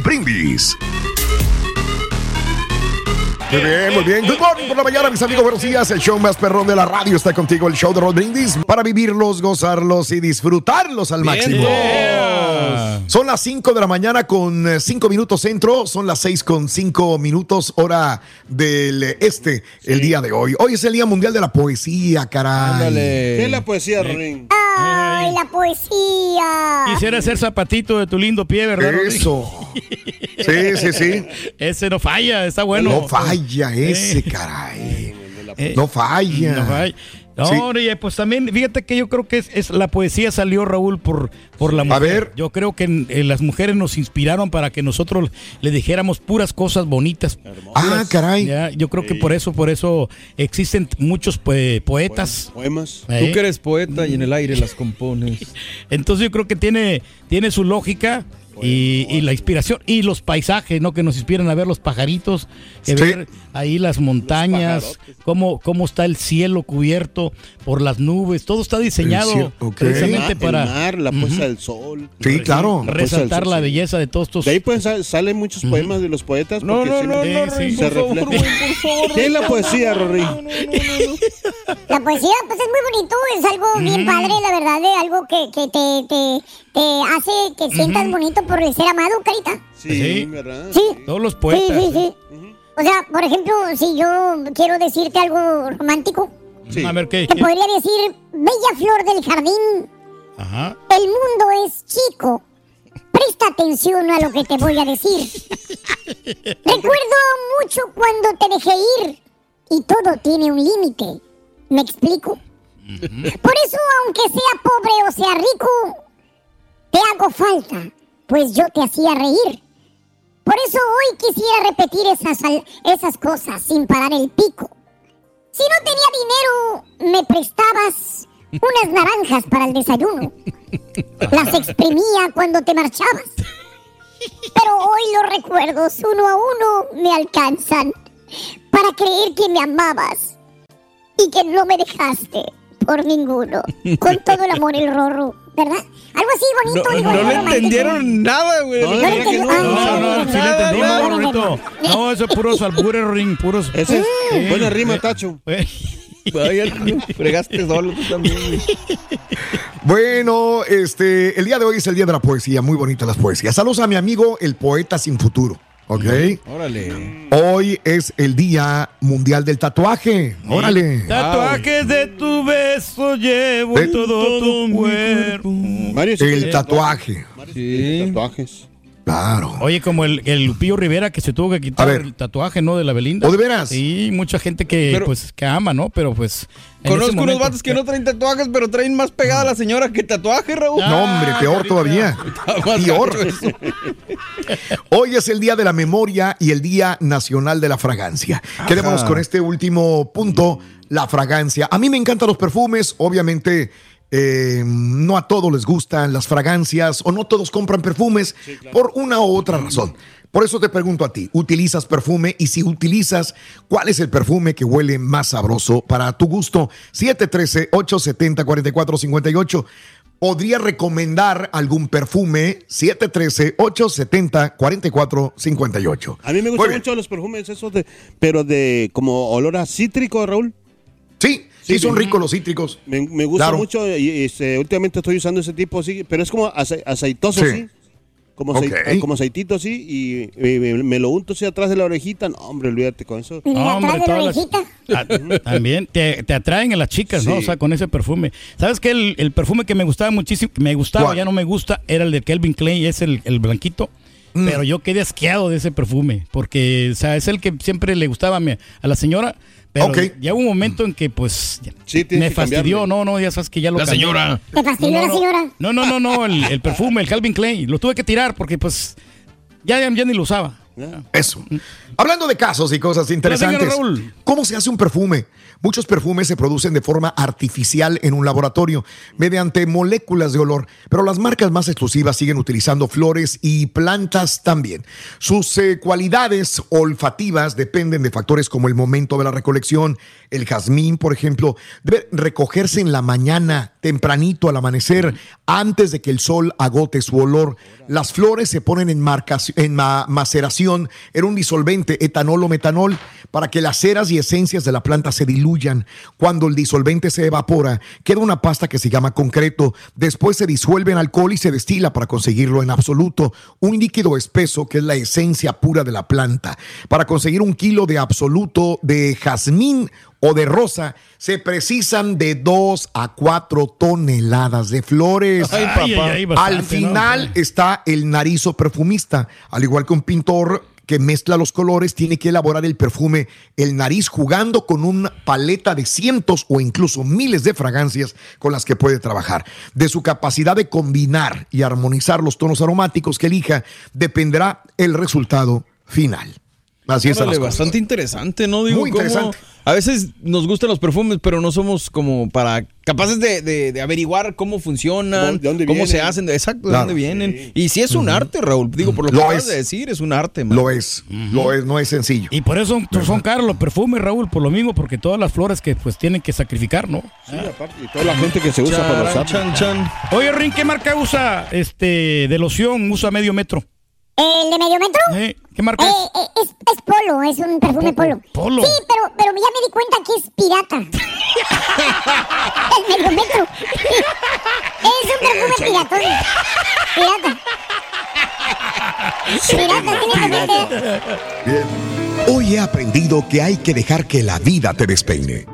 Brindis. Muy bien, muy bien. Good morning por la mañana, mis amigos. Buenos días. El show más perrón de la radio está contigo. El show de Raúl Brindis para vivirlos, gozarlos y disfrutarlos al máximo. Son las 5 de la mañana con 5 minutos centro. Son las 6 con 5 minutos hora del este el día de hoy. Hoy es el Día Mundial de la Poesía, caray. ¿Qué es la poesía, Rorín? ¡Ay, la poesía! Quisiera ser zapatito de tu lindo pie, ¿verdad? Eso. Sí, sí, sí. Ese no falla, está bueno. No falla ese, caray. No falla. No falla. No, Sí. oye, pues también, fíjate que yo creo que es, es- la poesía salió, Raúl, por, por la mujer. ver. Yo creo que eh, las mujeres nos inspiraron para que nosotros le dijéramos puras cosas bonitas. Ah, caray. Ya, yo creo que por eso, por eso existen muchos pues, poetas. Poemas. ¿eh? Tú que eres poeta y en el aire las compones. Entonces yo creo que tiene, tiene su lógica y, y la inspiración y los paisajes, ¿no? Que nos inspiran a ver los pajaritos, que Sí. ver ahí las montañas, cómo, cómo está el cielo cubierto por las nubes, todo está diseñado cielo, ok. precisamente El para mar, la puesta del sol. Sí, claro. La resaltar sol, la sí. belleza de todos estos. De ahí pues sal- salen muchos poemas de los poetas. No, porque no, no, Sí, Se por favor, refleja. Rorín, por favor. ¿Qué es la poesía, Rorín? La poesía, pues es muy bonito, es algo bien padre, la verdad, de algo que, que te, te, te hace que sientas bonito por el ser amado, carita. Sí. ¿verdad? Sí. Todos los Sí, poetas. sí, sí. O sea, por ejemplo, si yo quiero decirte algo romántico, Sí. A ver qué. te podría decir, bella flor del jardín, Ajá. el mundo es chico. Presta atención a lo que te voy a decir. Recuerdo mucho cuando te dejé ir y todo tiene un límite. ¿Me explico? Por eso, aunque sea pobre o sea rico, te hago falta, pues yo te hacía reír. Por eso hoy quisiera repetir esas, esas cosas sin parar el pico. Si no tenía dinero, me prestabas unas naranjas para el desayuno. Las exprimía cuando te marchabas. Pero hoy los recuerdos uno a uno me alcanzan para creer que me amabas y que no me dejaste por ninguno. Con todo el amor el rorro, ¿verdad? Algo así No, bonito. digo, no le entendieron nada, güey. No, no le no. No, no, sí le entendimos, no, no, no. bonito. No, eso es puros albures, Ring, puros. Ese es Sí. buena rima, Tacho. Eh, Vaya, fregaste solo tú también. güey. Bueno, este, el día de hoy es el día de la poesía, muy bonitas las poesías. Saludos a mi amigo el poeta sin futuro, ¿ok? Órale. Hoy es el día mundial del tatuaje, órale. Tatuajes de tu beso llevo De en todo tu cuerpo. Mario, sí El tatuaje, sí tatuajes. Claro. Oye, como el, el Lupillo Rivera que se tuvo que quitar el tatuaje, ¿no? De la Belinda. ¿O de veras? Sí, mucha gente que, Pero- pues, que ama, ¿no? Pero pues. Conozco unos momento- vatos que no traen tatuajes, pero traen más pegada a la señora que tatuaje, Raúl. No, hombre, peor todavía. Peor. Hoy es el Día de la Memoria y el Día Nacional de la Fragancia. Quedémonos con este último punto, la fragancia. A mí me encantan los perfumes, obviamente. Eh, no a todos les gustan las fragancias o no todos compran perfumes por una u otra razón. Por eso te pregunto a ti, ¿utilizas perfume? Y si utilizas, ¿cuál es el perfume que huele más sabroso para tu gusto? 713-870-4458. ¿Podría recomendar algún perfume? 713-870-4458. A mí me gustan mucho los perfumes esos de, pero de como olor a cítrico, Raúl. Sí, sí, Sí, son sí. ricos los cítricos. Me, me gusta Claro. mucho y, y, este, últimamente estoy usando ese tipo así, pero es como ace- aceitoso, Sí. sí. Como, acei- Ok. como aceitito así y, y me, me lo unto así atrás de la orejita. No, hombre, olvídate con eso. Y Hombre, atrás de la todas las-. Ah, También te, te atraen a las chicas, ¿no? Sí. O sea, con ese perfume. ¿Sabes qué? El, el perfume que me gustaba muchísimo, que me gustaba, ¿Cuál? ya no me gusta, era el de Kelvin Klein, es el, el blanquito. Mm. Pero yo quedé asqueado de ese perfume, porque, o sea, es el que siempre le gustaba a, mi- a la señora. Pero Ok. ya hubo un momento en que, pues, ya- Sí, me fastidió. No, no, ya sabes que ya lo La cambié. señora. ¿Te fastidió No, no, la señora? No, no, no, no, el, el perfume, el Calvin Klein. Lo tuve que tirar porque, pues, ya, ya, ya ni lo usaba. Eso. Hablando de casos y cosas interesantes. ¿Cómo se hace un perfume? Muchos perfumes se producen de forma artificial en un laboratorio mediante moléculas de olor, pero las marcas más exclusivas siguen utilizando flores y plantas también. Sus eh, cualidades olfativas dependen de factores como el momento de la recolección. El jazmín, por ejemplo, debe recogerse en la mañana, tempranito al amanecer, antes de que el sol agote su olor. Las flores se ponen en, marcaci- en ma- maceración en un disolvente, etanol o metanol, para que las ceras y esencias de la planta se diluyan. Cuando el disolvente se evapora, queda una pasta que se llama concreto. Después se disuelve en alcohol y se destila para conseguirlo en absoluto. Un líquido espeso que es la esencia pura de la planta. Para conseguir un kilo de absoluto de jazmín o de rosa, se precisan de 2 a 4 toneladas de flores. Ay, ay, ay, bastante, Al ¿no? final está el narizo perfumista, al igual que un pintor que mezcla los colores, tiene que elaborar el perfume, el nariz jugando con una paleta de cientos o incluso miles de fragancias con las que puede trabajar. De su capacidad de combinar y armonizar los tonos aromáticos que elija, dependerá el resultado final. Así es. Órale, bastante interesante, ¿no? Digo, Muy cómo interesante. A veces nos gustan los perfumes, pero no somos como para capaces de, de- de averiguar cómo funcionan, ¿Cómo- de dónde cómo se hacen, de- exacto, de Claro. dónde vienen. Y si es un arte, Raúl, digo, por lo que Lo acabas es. de decir, es un arte, man. Lo es, lo es, no es sencillo. Y por eso son, son caros los perfumes, Raúl, por lo mismo, porque todas las flores que pues tienen que sacrificar, ¿no? Sí, aparte, y toda la gente que se usa para los chan, chan. Oye, Rin, ¿qué marca usa este de loción? Usa medio metro. ¿El de medio metro? ¿Eh? ¿Qué marca Eh, es? eh, es, es polo, es un perfume polo. Polo. Sí, pero, pero ya me di cuenta que es pirata. el medio metro. es un perfume piratón. Pirata. Pirata, tiene que ser. Bien. Hoy he aprendido que hay que dejar que la vida te despeine.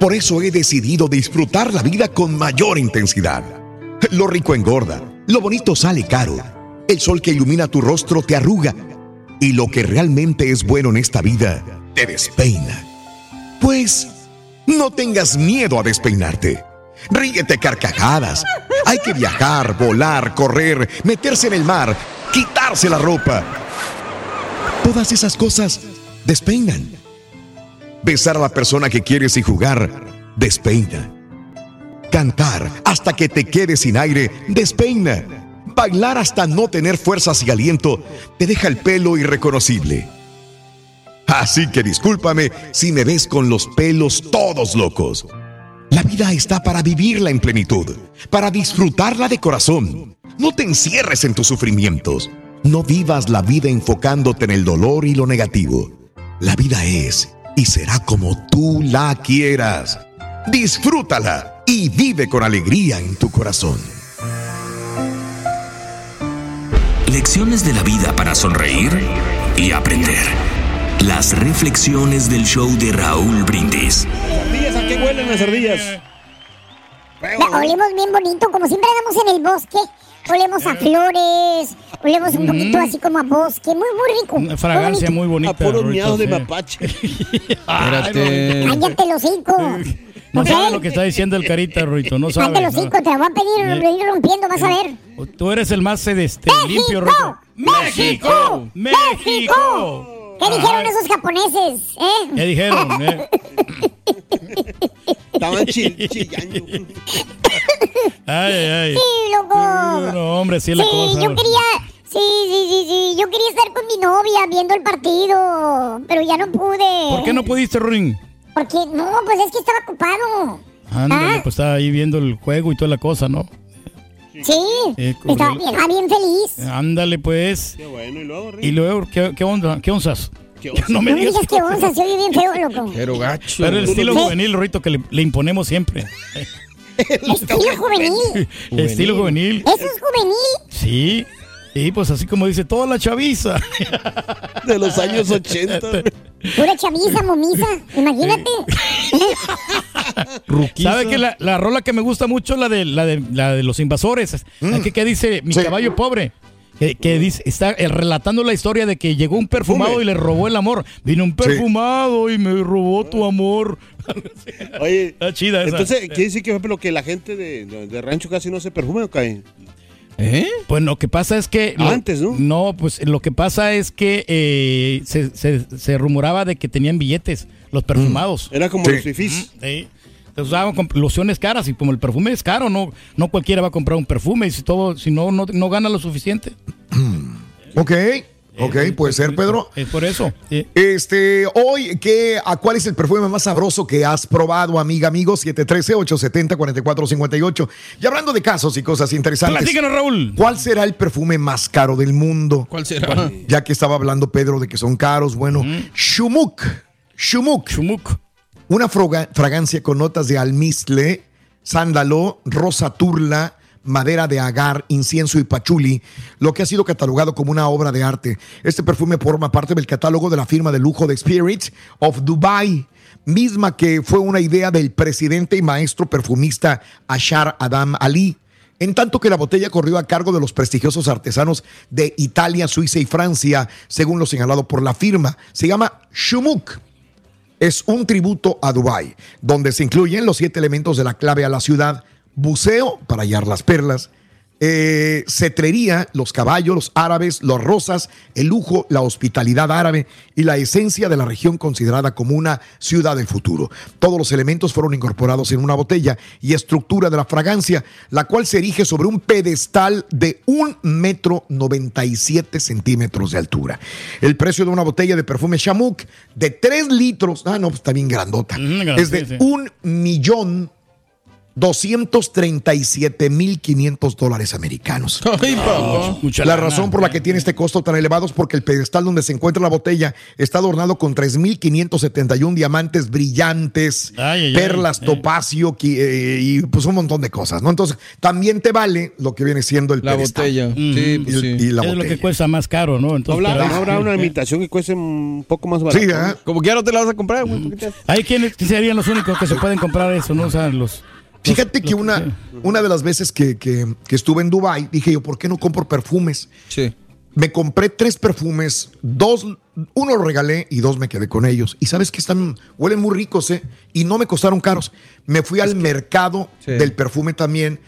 Por eso he decidido disfrutar la vida con mayor intensidad. Lo rico engorda, lo bonito sale caro. El sol que ilumina tu rostro te arruga. Y lo que realmente es bueno en esta vida te despeina. Pues no tengas miedo a despeinarte. Ríete carcajadas. Hay que viajar, volar, correr, meterse en el mar, quitarse la ropa. Todas esas cosas despeinan. Besar a la persona que quieres y jugar despeina. Cantar hasta que te quedes sin aire despeina. Bailar hasta no tener fuerzas y aliento te deja el pelo irreconocible. Así que discúlpame si me ves con los pelos todos locos. La vida está para vivirla en plenitud, para disfrutarla de corazón. No te encierres en tus sufrimientos. No vivas la vida enfocándote en el dolor y lo negativo. La vida es y será como tú la quieras. Disfrútala y vive con alegría en tu corazón. Lecciones de la vida para sonreír y aprender. Las reflexiones del show de Raúl Brindis. ¿Ardillas a qué huelen las ardillas? Olemos bien bonito, como siempre andamos en el bosque. Olemos a flores, olemos un poquito así como a bosque, muy, muy rico. Una fragancia muy bonita. A puros miados de sí. mapache. Espérate. Cállate los hocico. No sabes lo que está diciendo el carita, Rorito, no Cállate sabes. los hocico, te la voy a pedir, Eh. ir rompiendo, vas a ver. ¿no? Tú eres el más este, limpio, ¡México! Rorito. ¡México! ¡México! ¿Qué dijeron esos japoneses? ¿Eh? ¿Qué dijeron? eh? Estaban chill- chillando. Ay, ay. Sí, loco. No, hombre, sí la Sí, cosa. yo quería Sí, sí, sí, sí. Yo quería estar con mi novia viendo el partido, pero ya no pude. ¿Por qué no pudiste, Rorín? Porque, no, pues es que estaba ocupado. Ándale, Ah. pues estaba ahí viendo el juego y toda la cosa, ¿no? Sí, Eh, estaba el- bien, ah, bien feliz. Ándale, pues. Qué bueno, y luego, Y luego, ¿qué, qué onda? ¿Qué onzas? No me No me digas. digas que onza, se oye bien feo, loco. Pero gacho. Pero el estilo Sí. juvenil, Rorrito, que le, le imponemos siempre. Estilo juvenil. Estilo juvenil. Eso es juvenil. Sí. Y pues así como dice toda la chaviza. De los años 80. Pura chaviza, momisa. Imagínate. ¿Sabe que la, la rola que me gusta mucho la de la de la de los invasores? Aquí que dice mi caballo pobre. Que, que dice, está eh, relatando la historia de que llegó un perfumado y le robó el amor. Vino un perfumado y me robó tu amor. Oye, Está chida esa. entonces, ¿quiere decir que, por ejemplo, que la gente de, de- de rancho casi no se perfume o cae? ¿Eh? Pues lo que pasa es que... lo- Antes, ¿no? No, pues lo que pasa es que eh, se, se- se rumoraba de que tenían billetes, los perfumados. Era como Sí. los fifís. Sí. Se usaban con lociones caras y como el perfume es caro, no, no cualquiera va a comprar un perfume y si todo, si no, no, no gana lo suficiente. Ok, ok, puede ser, Pedro. Es por eso. sí. Este, hoy, ¿qué, a ¿cuál es el perfume más sabroso que has probado, amiga, amigo? 713-870-4458. Y hablando de casos y cosas interesantes, Platícanos, Raúl. ¿cuál será el perfume más caro del mundo? ¿Cuál será? Ya que estaba hablando Pedro de que son caros, bueno, Shumuk, Shumuk, Chumuc. una fragancia con notas de almizcle, sándalo, rosa turla, madera de agar, incienso y pachuli, lo que ha sido catalogado como una obra de arte. Este perfume forma parte del catálogo de la firma de lujo de Spirit of Dubai, misma que fue una idea del presidente y maestro perfumista Ashar Adam Ali. En tanto que la botella corrió a cargo de los prestigiosos artesanos de Italia, Suiza y Francia, según lo señalado por la firma. Se llama Shumuk es un tributo a Dubái, donde se incluyen los siete elementos de la clave a la ciudad, buceo para hallar las perlas, eh, cetrería, los caballos, los árabes, los rosas, el lujo, la hospitalidad árabe y la esencia de la región considerada como una ciudad del futuro. Todos los elementos fueron incorporados en una botella y estructura de la fragancia, la cual se erige sobre un pedestal de un metro 97 centímetros de altura. El precio de una botella de perfume Chamuk de 3 litros, ah, no, pues está bien grandota, Mm, es de sí, sí. un millón 237.500 dólares americanos. Ay, papá. Mucha La razón por la que tiene este costo tan elevado es porque el pedestal donde se encuentra la botella está adornado con 3.571 diamantes brillantes, Ay, ay, perlas, ay. topacio eh, y pues un montón de cosas, ¿no? Entonces, también te vale lo que viene siendo el La pedestal. botella. Sí, pues sí. y la es lo que cuesta más caro, ¿no? ¿No Entonces, habrá, pero- habrá una imitación que cueste un poco más barata? Sí, ¿verdad? Como que ya no te la vas a comprar, güey. ¿tú qué te haces? Hay quienes serían los únicos que se pueden comprar eso, ¿no? O sea, los... Fíjate los- que una, una de las veces que, que- que estuve en Dubai dije yo, ¿por qué no compro perfumes? Sí. Me compré tres perfumes, dos, uno lo regalé y dos me quedé con ellos. Y sabes que están, huelen muy ricos, ¿eh? Y no me costaron caros. Me fui al mercado Sí. del perfume también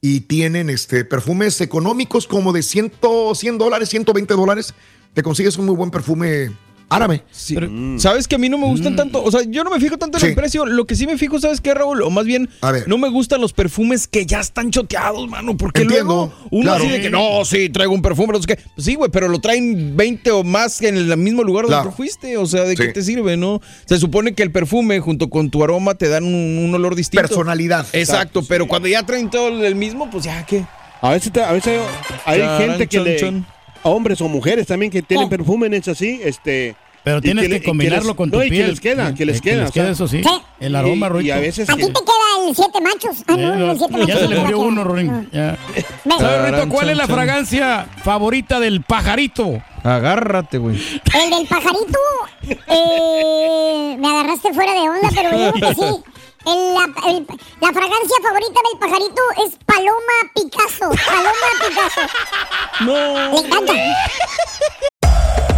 y tienen este perfumes económicos como de 100, 100 dólares, 120 dólares. Te consigues un muy buen perfume árabe. Sí. ¿Sabes que a mí no me gustan tanto? O sea, yo no me fijo tanto en Sí. el precio. Lo que sí me fijo, ¿sabes qué, Raúl? O más bien, A ver. no me gustan los perfumes que ya están choteados, mano. Porque Entiendo, luego uno claro. así de que no, sí, traigo un perfume, no sé qué. Pues sí, güey, pero lo traen 20 o más en el mismo lugar donde Claro. tú fuiste. O sea, ¿de qué te sirve, no? Se supone que el perfume junto con tu aroma te dan un, un olor distinto. Personalidad. Exacto, pero cuando ya traen todo el mismo, pues ya, ¿qué? A veces, te- a veces hay Charan, gente que chon, le... chon. Hombres o mujeres también que tienen Sí. perfumes así, este... Pero tienes que combinarlo les- con tu no, y piel. que les queda, que les Eh, queda. o sea, eso sí. Sí. El aroma, y, y a veces... Aquí te queda el siete machos. Ah, no, el siete machos. ya se le no murió uno, Rorín. Ya. Ven, ¿Sabes, Rito, cuál es la fragancia favorita del pajarito? Agárrate, güey. El del pajarito, eh, me agarraste fuera de onda, pero yo creo que sí. El- la, el- la fragancia favorita del pajarito es Paloma Picasso. Paloma Picasso. No. Le encanta.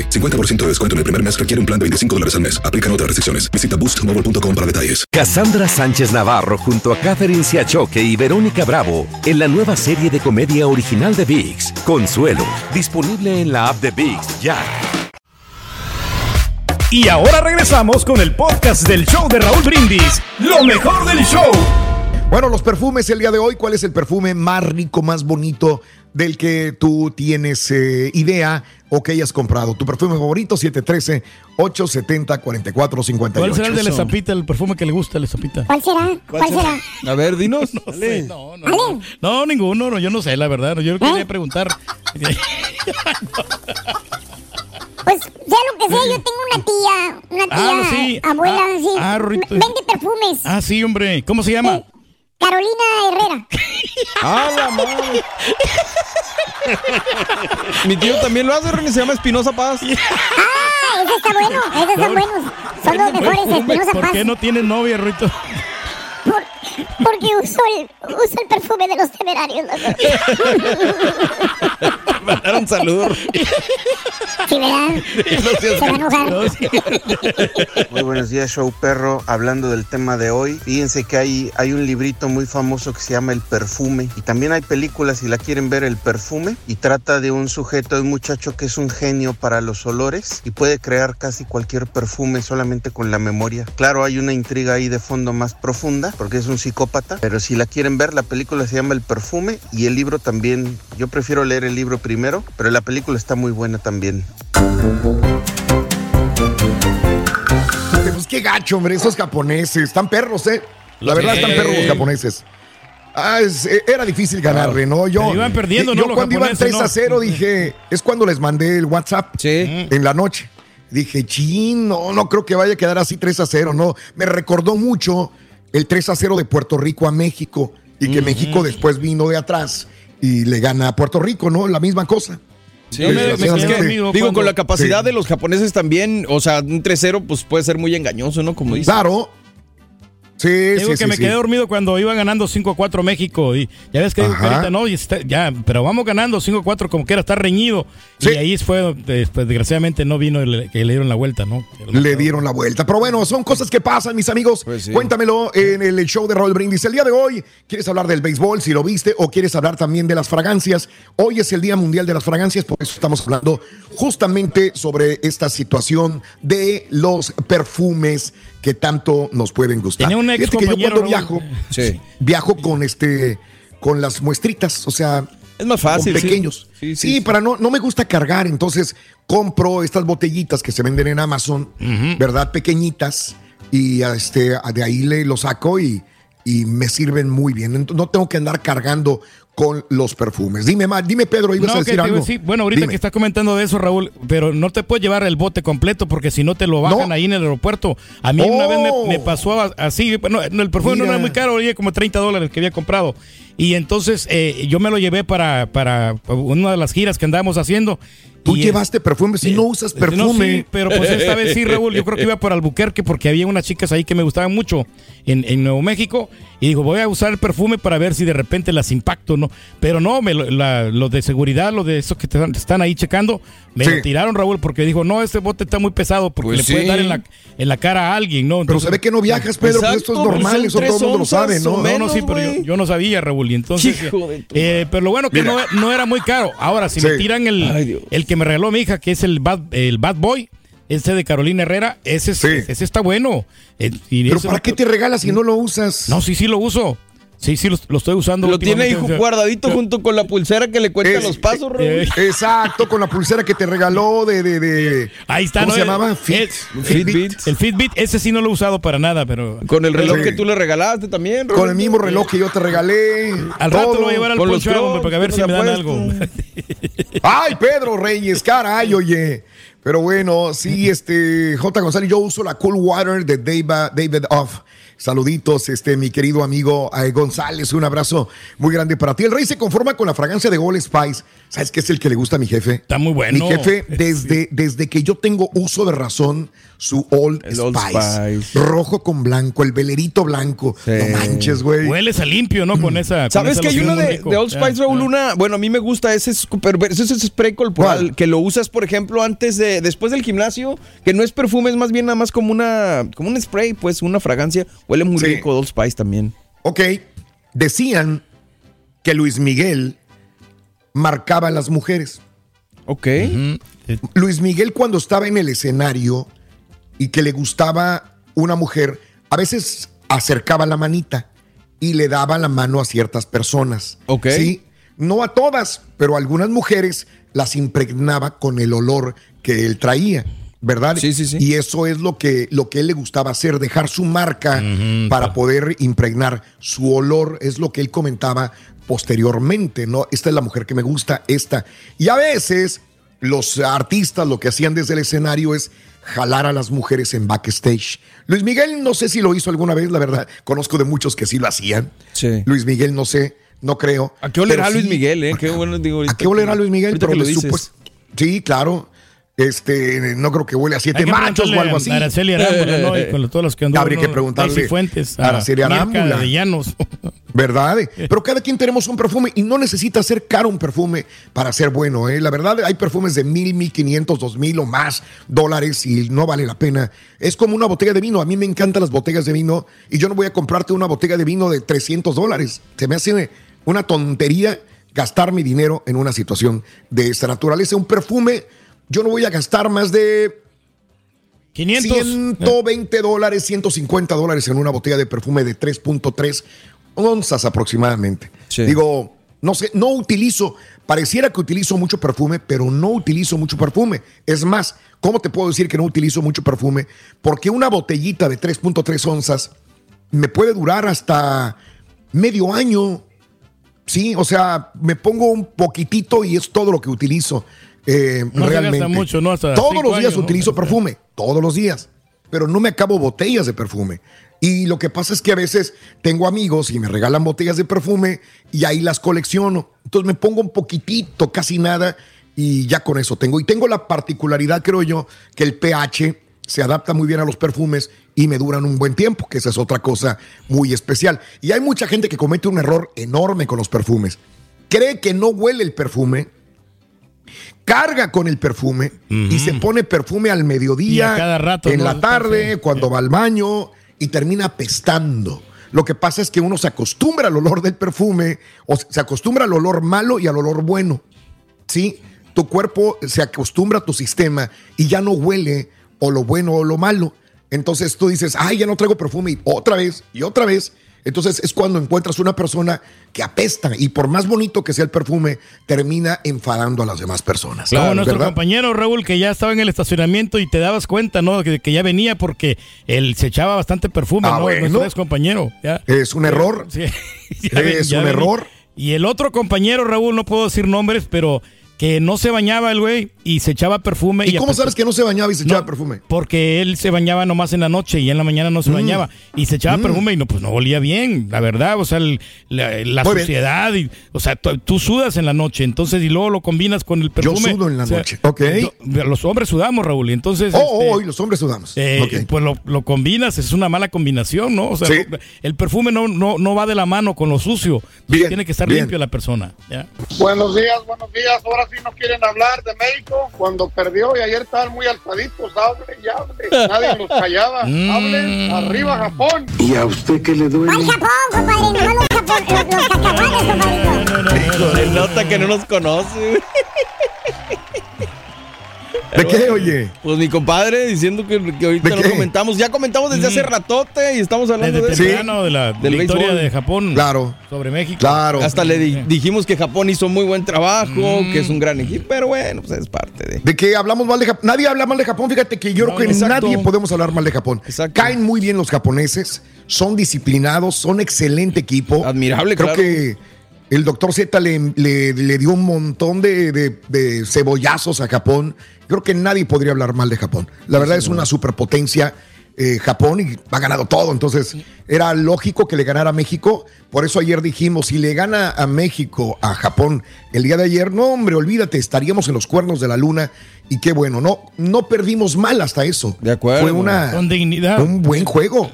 50% de descuento en el primer mes requiere un plan de 25 dólares al mes. Aplican otras restricciones. Visita boostmobile.com para detalles. Cassandra Sánchez Navarro junto a Catherine Siachoque y Verónica Bravo en la nueva serie de comedia original de VIX, Consuelo, disponible en la app de VIX ya. Y ahora regresamos con el podcast del show de Raúl Brindis. Lo mejor del show. Bueno, los perfumes el día de hoy, ¿cuál es el perfume más rico, más bonito del que tú tienes eh, idea o que hayas comprado? Tu perfume favorito, 713-870-4458. ¿Cuál será el de la zapita, el perfume que le gusta a la zapita? ¿Cuál será? ¿Cuál, será? A ver, dinos. No sé, no, no, no. No, ninguno, no, yo no sé, la verdad. Yo quería preguntar. Pues sea lo que sea, yo tengo una tía, una tía, Ah, sí. abuela, Ah, sí. ah. Vende perfumes. Ah, sí, hombre. ¿Cómo se llama? Carolina Herrera. ¡Ah, la madre! Mi tío también lo hace, René, se llama Espinosa Paz. Ah, ese está bueno, esos están buenos. Son los mejores, Espinosa ¿Por Paz. qué no tienes novia, Rito? Por- porque uso el, uso el perfume de los temerarios. Mandaron saludos. Sí, ¿verdad? Se va a enojar. Muy buenos días, show perro. Hablando del tema de hoy, fíjense que hay, hay un librito muy famoso que se llama El perfume. Y también hay películas, si la quieren ver, El perfume. Y trata de un sujeto, de un muchacho que es un genio para los olores y puede crear casi cualquier perfume solamente con la memoria. Claro, hay una intriga ahí de fondo más profunda porque es un psicópata. Pero si la quieren ver, la película se llama El perfume y el libro también. Yo prefiero leer el libro primero, pero la película está muy buena también. Pues qué gacho, hombre, esos japoneses. Están perros, ¿eh? La verdad, están perros los japoneses. Ah, es- eh, era difícil ganarle, ¿no? Yo, iban perdiendo, ¿no? Yo cuando iban japoneses, 3 a ¿no? 0 dije, es cuando les mandé el WhatsApp en la noche. Dije, chin, no, no creo que vaya a quedar así 3 a 0, no. Me recordó mucho el 3 a 0 de Puerto Rico a México y que México después vino de atrás y le gana a Puerto Rico, ¿no? La misma cosa. Sí, me- me- es que, Desgraciadamente. digo, cuando- con la capacidad Sí. de los japoneses también, o sea, un 3-0 pues puede ser muy engañoso, ¿no? Como dices. Claro. Sí, Digo sí, que sí, me sí. quedé dormido cuando iba ganando 5 a 4 México. Y ya ves que digo ahorita no, y está- ya, pero vamos ganando 5 a 4 como que era, está reñido. Y ahí fue, después, desgraciadamente no vino el, que le dieron la vuelta, ¿no? Le dieron la vuelta. Pero bueno, son cosas que pasan, mis amigos. Pues Cuéntamelo en el show de Raúl Brindis. El día de hoy, ¿quieres hablar del béisbol, si lo viste, o quieres hablar también de las fragancias? Hoy es el Día Mundial de las Fragancias, por eso estamos hablando justamente sobre esta situación de los perfumes que tanto nos pueden gustar. Tenía un ex Fíjate que yo cuando viajo, viajo con este con las muestritas, o sea, es más fácil, con pequeños. Sí, Sí, sí, sí. para no no me gusta cargar, entonces compro estas botellitas que se venden en Amazon, ¿verdad? Pequeñitas y este de ahí le lo saco y y me sirven muy bien. No tengo que andar cargando con los perfumes. Dime, Ma- dime Pedro, ibas No, a decir algo. bueno, ahorita Dime. que estás comentando de eso, Raúl, pero no te puedes llevar el bote completo porque si no te lo bajan No. ahí en el aeropuerto. A mí una vez Oh. me, me pasó así, bueno, el perfume no era muy caro, oye, como 30 dólares que había comprado. Y entonces eh, yo me lo llevé para, para una de las giras que andábamos haciendo. Tú Y, llevaste perfume, si no usas no, perfume. sí, pero pues esta vez sí, Raúl, yo creo que iba por Albuquerque porque había unas chicas ahí que me gustaban mucho en, en Nuevo México y digo, voy a usar el perfume para ver si de repente las impacto, ¿no? Pero no, me lo, la- los de seguridad, los de esos que te están ahí checando, me Sí. lo tiraron, Raúl, porque dijo, no, este bote está muy pesado porque Pues le puede sí. dar en la, en la cara a alguien, ¿no? Pero se ve que no viajas, Pedro, pues esto es Exacto, normal, eso todo el mundo lo sabe, ¿no? o no, no, menos, sí, pero yo, yo no sabía, Raúl. Y entonces, Hijo de tu eh, pero lo bueno que no, no era muy caro. Ahora, si me tiran el, Ay, el que me regaló mi hija, que es el Bad, el Bad Boy, ese de Carolina Herrera, ese, es- Sí. ese está bueno. Eh, y Pero ese- ¿para qué te regalas si no lo usas? No, sí, sí lo uso. Sí, sí, lo, lo estoy usando. Lo tiene ahí guardadito junto con la pulsera que le cuenta Es- los pasos, Raúl. eh, Exacto, con la pulsera que te regaló de. de, de- Ahí está, ¿Cómo ¿no? se El- llamaba? Fit, el- Fitbit. El Fitbit, ese sí no lo he usado para nada, pero. Con el reloj Sí. que tú le regalaste también, Con el mismo reloj que yo te regalé. Al rato todo. lo voy a llevar al Con los poncho hombre, Crocs, para que a ver ¿cómo si me dan algo. Ay, Pedro Reyes, caray, oye. Pero bueno, sí, este, J. González, yo uso la Cool Water de David, David Off. Saluditos, este, mi querido amigo eh, González, un abrazo muy grande para ti. El rey se conforma con la fragancia de Gold Spice. ¿Sabes qué es el que le gusta a mi jefe? Está muy bueno. Mi jefe, desde, desde que yo tengo uso de razón, su Old, El Old Spice. Spice. Rojo con blanco, el velerito blanco. No manches, güey. Hueles a limpio, ¿no? Con esa. con ¿Sabes esa que hay uno de, Old Spice, Raúl? ya. Una, bueno, a mí me gusta ese, super, ese, ese spray corporal que lo usas, por ejemplo, antes de, después del gimnasio, que no es perfume, es más bien nada más como una, como un spray, pues, una fragancia. Huele muy Sí. rico Old Spice también. Ok, decían que Luis Miguel marcaba a las mujeres. Ok. Luis Miguel cuando estaba en el escenario y que le gustaba una mujer, a veces acercaba la manita y le daba la mano a ciertas personas. Ok. Sí, no a todas, pero a algunas mujeres las impregnaba con el olor que él traía. ¿Verdad? Sí, sí, sí. Y eso es lo que, lo que él le gustaba hacer, dejar su marca para poder impregnar su olor, es lo que él comentaba posteriormente, ¿no? Esta es la mujer que me gusta, esta. Y a veces los artistas lo que hacían desde el escenario es jalar a las mujeres en backstage. Luis Miguel no sé si lo hizo alguna vez, la verdad. Conozco de muchos que sí lo hacían. Sí. Luis Miguel no sé, no creo. ¿A qué olerá Pero Luis sí- Miguel, eh? Qué bueno, digo, ¿A qué olerá Luis Miguel? ahorita Pero que lo le dices. supo- Sí, claro. Este, no creo que huele a siete machos o algo así. Araceli Arámbula, ¿no? Y con todos los que anduvo, Habría que preguntarle Fuentes, a Araceli Arámbula. de Llanos. ¿Verdad? Pero cada quien tenemos un perfume y no necesita ser caro un perfume para ser bueno. ¿eh? La verdad, hay perfumes de mil, mil quinientos, dos mil o más dólares y no vale la pena. Es como una botella de vino. A mí me encantan las botellas de vino y yo no voy a comprarte una botella de vino de 300 dólares. Se me hace una tontería gastar mi dinero en una situación de esta naturaleza. Un perfume, yo no voy a gastar más de 500. 120 dólares, 150 dólares en una botella de perfume de 3.3 onzas aproximadamente. Digo, no sé, no utilizo, pareciera que utilizo mucho perfume, pero no utilizo mucho perfume. Es más, ¿cómo te puedo decir que no utilizo mucho perfume? Porque una botellita de 3.3 onzas me puede durar hasta medio año. Sí, o sea, me pongo un poquitito y es todo lo que utilizo. Eh, No se realmente. gasta mucho, ¿no? Hasta Todos los días años, ¿no? utilizo perfume, todos los días, pero no me acabo botellas de perfume. Y lo que pasa es que a veces tengo amigos y me regalan botellas de perfume y ahí las colecciono. Entonces me pongo un poquitito, casi nada, y ya con eso tengo. Y tengo la particularidad, creo yo, que el pH se adapta muy bien a los perfumes y me duran un buen tiempo, que esa es otra cosa muy especial. Y hay mucha gente que comete un error enorme con los perfumes. Cree que no huele el perfume, carga con el perfume y se pone perfume al mediodía, cada rato, en ¿no? la tarde, cuando va al baño y termina apestando. Lo que pasa es que uno se acostumbra al olor del perfume o se acostumbra al olor malo y al olor bueno. ¿Sí? Tu cuerpo se acostumbra a tu sistema y ya no huele o lo bueno o lo malo. Entonces tú dices, ay, ya no traigo perfume y otra vez y otra vez. Entonces es cuando encuentras una persona que apesta y por más bonito que sea el perfume, termina enfadando a las demás personas. Como nuestro ¿verdad? compañero Raúl, que ya estaba en el estacionamiento y te dabas cuenta, ¿no? Que, que ya venía porque él se echaba bastante perfume, Ah, ¿no? bueno. Nuestro ex compañero. ya. Es un error. Sí. Ven- Es un venía. error. Y el otro compañero, Raúl, no puedo decir nombres, pero que no se bañaba el güey y se echaba perfume. ¿Y cómo apest- sabes que no se bañaba y se echaba perfume? Porque él se bañaba nomás en la noche y en la mañana no se Mm. bañaba. Y se echaba Mm. perfume y no, pues no olía bien, la verdad. O sea, el- la, suciedad. Y, o sea, tú, sudas en la noche, entonces, y luego lo combinas con el perfume. sudo en la O sea, noche, ok. yo- los hombres sudamos, Raúl, y entonces. Oh, este, oh, y los hombres sudamos. eh, Ok. Pues lo, lo combinas, es una mala combinación, ¿no? O sea, Sí. el perfume no, no, no va de la mano con lo sucio. Bien, Tiene que estar bien. limpio la persona. ¿ya? Buenos días, buenos días. Ahora sí no quieren hablar de México. Cuando perdió y ayer estaban muy alzaditos, hable y hable. Nadie los callaba. Mm. Hable, arriba Japón. ¿Y a usted qué le duele? ¡Al Japón, compadre! ¡Nomás los, capo- los, los cacahuates, compadrito! Se nota que no nos conoce. ¿De qué, oye? Pues mi compadre diciendo que, que ahorita ¿De no qué? comentamos. Ya comentamos desde hace ratote y estamos hablando Desde de eso. temprano de la Del victoria béisbol. de Japón Claro, sobre México. claro. Hasta le di- dijimos que Japón hizo muy buen trabajo, Mm. que es un gran equipo, pero bueno, pues es parte de. De que hablamos mal de Japón. Nadie habla mal de Japón. Fíjate que yo No, creo que exacto. nadie podemos hablar mal de Japón. Exacto. Caen muy bien los japoneses. Son disciplinados. Son excelente equipo. Admirable, Creo claro. que El doctor Z le, le- le dio un montón de, de- de cebollazos a Japón. Creo que nadie podría hablar mal de Japón. La verdad es una superpotencia eh, Japón y ha ganado todo. Entonces era lógico que le ganara a México. Por eso ayer dijimos, si le gana a México a Japón el día de ayer, no hombre, olvídate, estaríamos en los cuernos de la luna. Y qué bueno, no, no perdimos mal hasta eso. De acuerdo. Fue una, Con dignidad. un buen juego.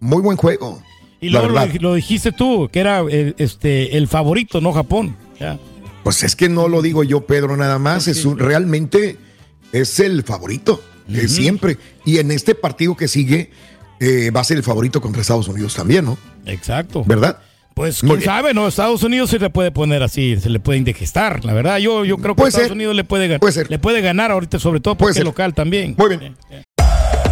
Muy buen juego. Y luego lo, dijiste tú, que era eh, este, el favorito, no Japón. Ya. Pues es que no lo digo yo, Pedro, nada más. Es un- realmente es el favorito de siempre. Y en este partido que sigue eh, va a ser el favorito contra Estados Unidos también, ¿no? Exacto. ¿Verdad? Pues quién sabe, ¿no? Estados Unidos se le puede poner así, se le puede indigestar. La verdad, yo, yo creo que Puede Estados ser. Unidos le puede, gan- le puede ganar ahorita, sobre todo porque es local también. Muy bien.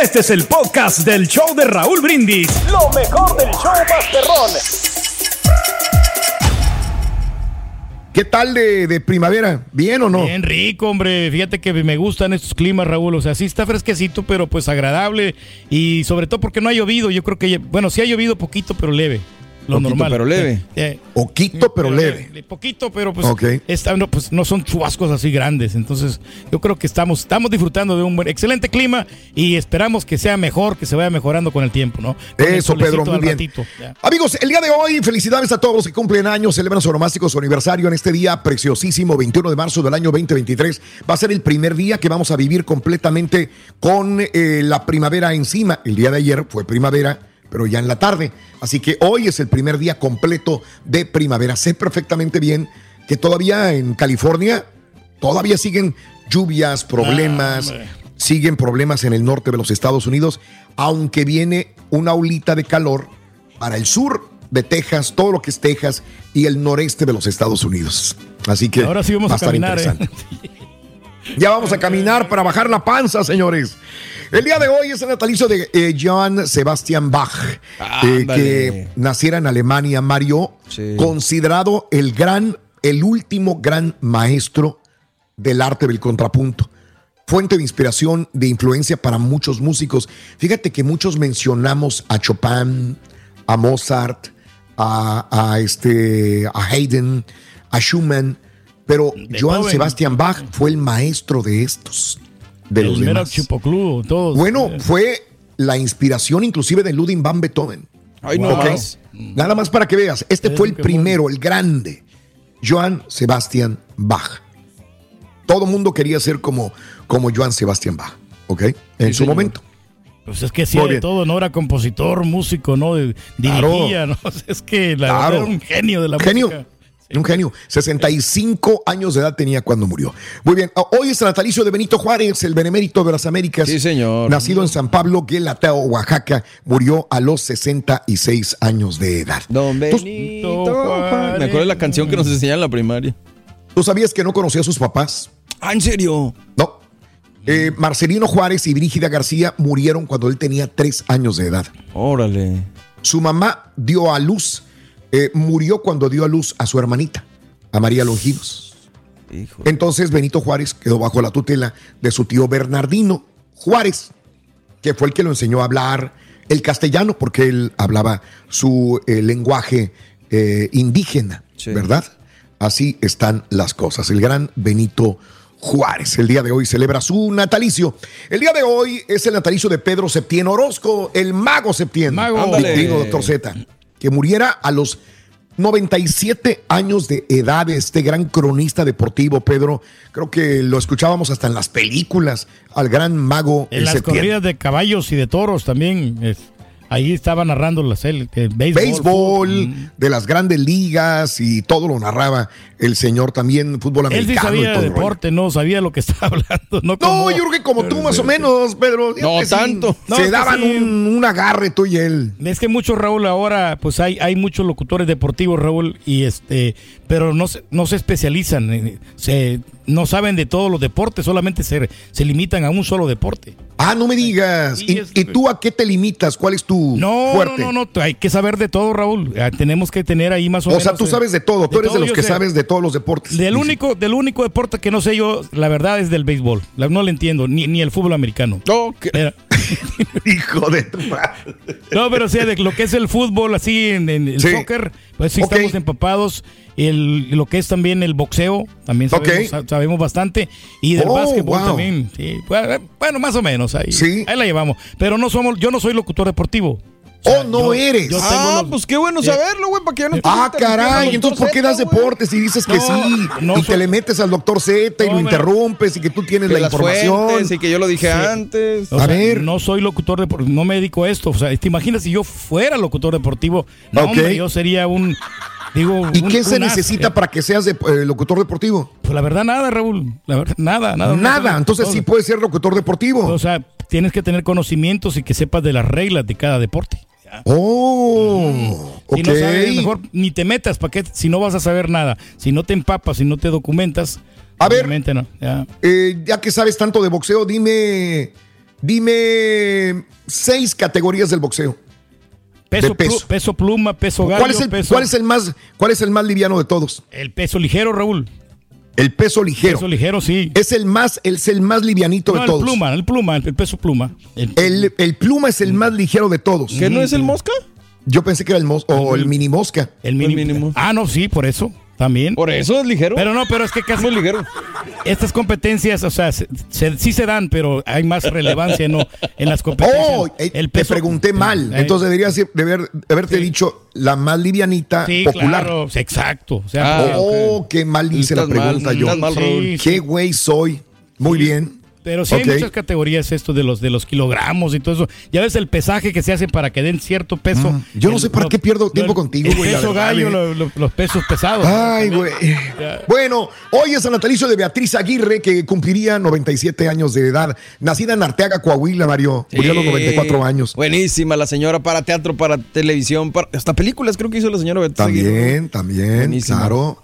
Este es el podcast del show de Raúl Brindis. Lo mejor del show Masterrón. ¿Qué tal de, de primavera? ¿Bien o no? Bien rico, hombre. Fíjate que me gustan estos climas, Raúl. O sea, sí está fresquecito, pero pues agradable. Y sobre todo porque no ha llovido. Yo creo que, bueno, sí ha llovido poquito, pero leve. Lo Poquito, normal. pero leve. Eh, Poquito, pero leve. Poquito, pero pues, no, pues no son chubascos así grandes. Entonces, yo creo que estamos, estamos disfrutando de un buen, excelente clima y esperamos que sea mejor, que se vaya mejorando con el tiempo, ¿no? Con Eso, Pedro, muy bien. ratito. Amigos, el día de hoy, felicidades a todos los que cumplen años, celebran su onomástico, su aniversario en este día preciosísimo, 21 de marzo del año 2023. Va a ser el primer día que vamos a vivir completamente con eh, la primavera encima. El día de ayer fue primavera, pero ya en la tarde. Así que hoy es el primer día completo de primavera. Sé perfectamente bien que todavía en California todavía siguen lluvias, problemas, siguen problemas en el norte de los Estados Unidos, aunque viene una olita de calor para el sur de Texas, todo lo que es Texas y el noreste de los Estados Unidos. Así que Ahora sí vamos va a estar caminar, ¿eh? Ya vamos a caminar para bajar la panza, señores. El día de hoy es el natalicio de eh, Johann Sebastian Bach, eh, que naciera en Alemania, Mario, Sí. considerado el gran, el último gran maestro del arte del contrapunto. Fuente de inspiración, de influencia para muchos músicos. Fíjate que muchos mencionamos a Chopin, a Mozart, a, a este, a Haydn, a Schumann, pero Johann Beethoven. Sebastian Bach fue el maestro de estos, de los el mero demás. chupocludo, todos. Bueno, Eh, fue la inspiración inclusive de Ludwig van Beethoven. Ay, no más. Nada más para que veas, este Es fue el primero, el grande, Johann Sebastian Bach. Todo mundo quería ser como, como Johann Sebastian Bach, ¿ok? En Sí, su señor. momento. Pues es que sí, de todo, ¿no? Era compositor, músico, ¿no? De- Claro. Dirigía, ¿no? Es que la Claro. era un genio de la Genio. música. Un genio. 65 años de edad tenía cuando murió. Muy bien. ah, Hoy es el natalicio de Benito Juárez, el benemérito de las Américas. Sí, señor. Nacido en San Pablo, Guelatao, Oaxaca. Murió a los 66 años de edad. Don ¿Tú- Benito Juárez. Me acuerdo de la canción que nos enseñaron en la primaria. ¿Tú sabías que no conocía a sus papás? Ah, ¿en serio? No. Eh, Marcelino Juárez y Brígida García murieron cuando él tenía tres años de edad. Órale. Su mamá dio a luz, eh, murió cuando dio a luz a su hermanita, a María Longinos. Hijo. Entonces Benito Juárez quedó bajo la tutela de su tío Bernardino Juárez, que fue el que lo enseñó a hablar el castellano, porque él hablaba su eh, lenguaje eh, indígena, Sí. ¿verdad? Así están las cosas. El gran Benito Juárez. El día de hoy celebra su natalicio. El día de hoy es el natalicio de Pedro Septién Orozco, el mago Septién. Mago. Ándale. doctor Z, que muriera a los 97 años de edad, este gran cronista deportivo, Pedro. Creo que lo escuchábamos hasta en las películas, al gran mago En las corridas de caballos y de toros también. es- ahí estaba narrando las, el, el béisbol. béisbol, de las grandes ligas y todo lo narraba el señor también, fútbol Él sí americano. y sabía todo de el rollo. deporte, no sabía lo que estaba hablando. No, No, como- yo creo que como tú más o menos, Pedro. No sí, tanto. No, se daban sí. un, un agarre tú y él. Es que mucho Raúl ahora, pues hay, hay muchos locutores deportivos, Raúl, y este, pero no se, no se especializan, eh, se, no saben de todos los deportes, solamente se, se limitan a un solo deporte. Ah, no me digas. ¿Y, tú a qué te limitas? ¿Cuál es tu No, fuerte? no, no, no, hay que saber de todo, Raúl. Ah, Tenemos que tener ahí más o, O menos. sea, tú sabes de todo. Tú eres de todo los yo que sé. sabes de todos los deportes. Del Dice. único, del único deporte que no sé yo, la verdad, es del béisbol. No le entiendo, ni, ni el fútbol americano. No, que- Hijo de tu madre. no, pero o sea, de lo que es el fútbol, así en, en el Sí. soccer, pues sí estamos empapados. El, lo que es también el boxeo, también sabemos, sabemos bastante. Y del Oh, básquetbol wow. también. sí. Bueno, bueno, más o menos, ahí, Sí. ahí la llevamos. Pero no somos, yo no soy locutor deportivo. Oh, no eres. yo Ah, los- pues qué bueno Eh, saberlo, güey, para que ya no Ah, caray, entonces ¿por qué das deportes y dices que No, sí? no y te le metes al doctor Z y No, lo interrumpes y que tú tienes Que la las información. y que yo lo dije Sí. antes. O A sea, ver. no soy locutor deportivo, no me dedico a esto. O sea, te imaginas si yo fuera locutor deportivo, no, Ok. hombre, yo sería un, digo, ¿Y un- qué se necesita Eh, para que seas de- eh, locutor deportivo? Pues la verdad nada, Raúl, la verdad nada, nada. Nada, entonces sí puedes ser locutor deportivo. O sea, tienes que tener conocimientos y que sepas de las reglas de cada deporte. Oh, Si ok. no sabes, mejor ni te metas, ¿para qué? Si no vas a saber nada, si no te empapas, si no te documentas, A ver. no. ya. Eh, ya que sabes tanto de boxeo, dime, dime seis categorías del boxeo. Peso, peso. peso pluma, peso gallo, ¿Cuál es, el, peso, cuál es el más, cuál es el más liviano de todos? el peso ligero, Raúl. El peso ligero. Peso ligero, sí. Es el más, es el más livianito No, de el todos. pluma, el pluma, el peso pluma. El- El, el pluma es el más ligero de todos. ¿Qué no es el mosca? Yo pensé que era el mos o el mini mosca. El mini- mínimo. Ah, no, sí, por eso. También. Por eso es ligero. Pero no, pero es que casi muy ligero. estas competencias, o sea, se- se- sí se dan, pero hay más relevancia ¿no? en las competencias. Oh, eh, te pregunté mal. Eh, Entonces deberías de haber- de haberte dicho la más livianita sí, popular. claro, exacto. O sea, Ah, Oh, qué mal hice la mal, pregunta yo. mal, sí. Qué güey soy. Muy bien. Pero sí hay muchas categorías esto de los de los kilogramos y todo eso. Ya ves el pesaje que se hace para que den cierto peso. Mm, yo no El- sé para lo- qué pierdo lo- tiempo contigo, güey, peso verdad, gallo, eh. lo- lo- los pesos pesados. Ay, güey. Bueno, hoy es el natalicio de Beatriz Aguirre, que cumpliría 97 años de edad. Nacida en Arteaga, Coahuila, Mario. Murió a los Sí. 94 años. Buenísima la señora para teatro, para televisión, para hasta películas creo que hizo la señora Beatriz Aguirre. También, también, Buenísima. claro.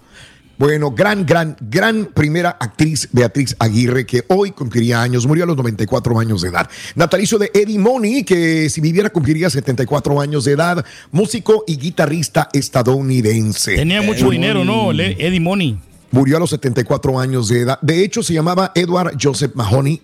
Bueno, gran, gran, gran primera actriz Beatriz Aguirre, que hoy cumpliría años, murió a los 94 años de edad. Natalicio de Eddie Money, que si viviera cumpliría 74 años de edad, músico y guitarrista estadounidense. Tenía mucho dinero, ¿no? Eddie Money. Murió a los 74 años de edad. De hecho, se llamaba Edward Joseph Mahoney,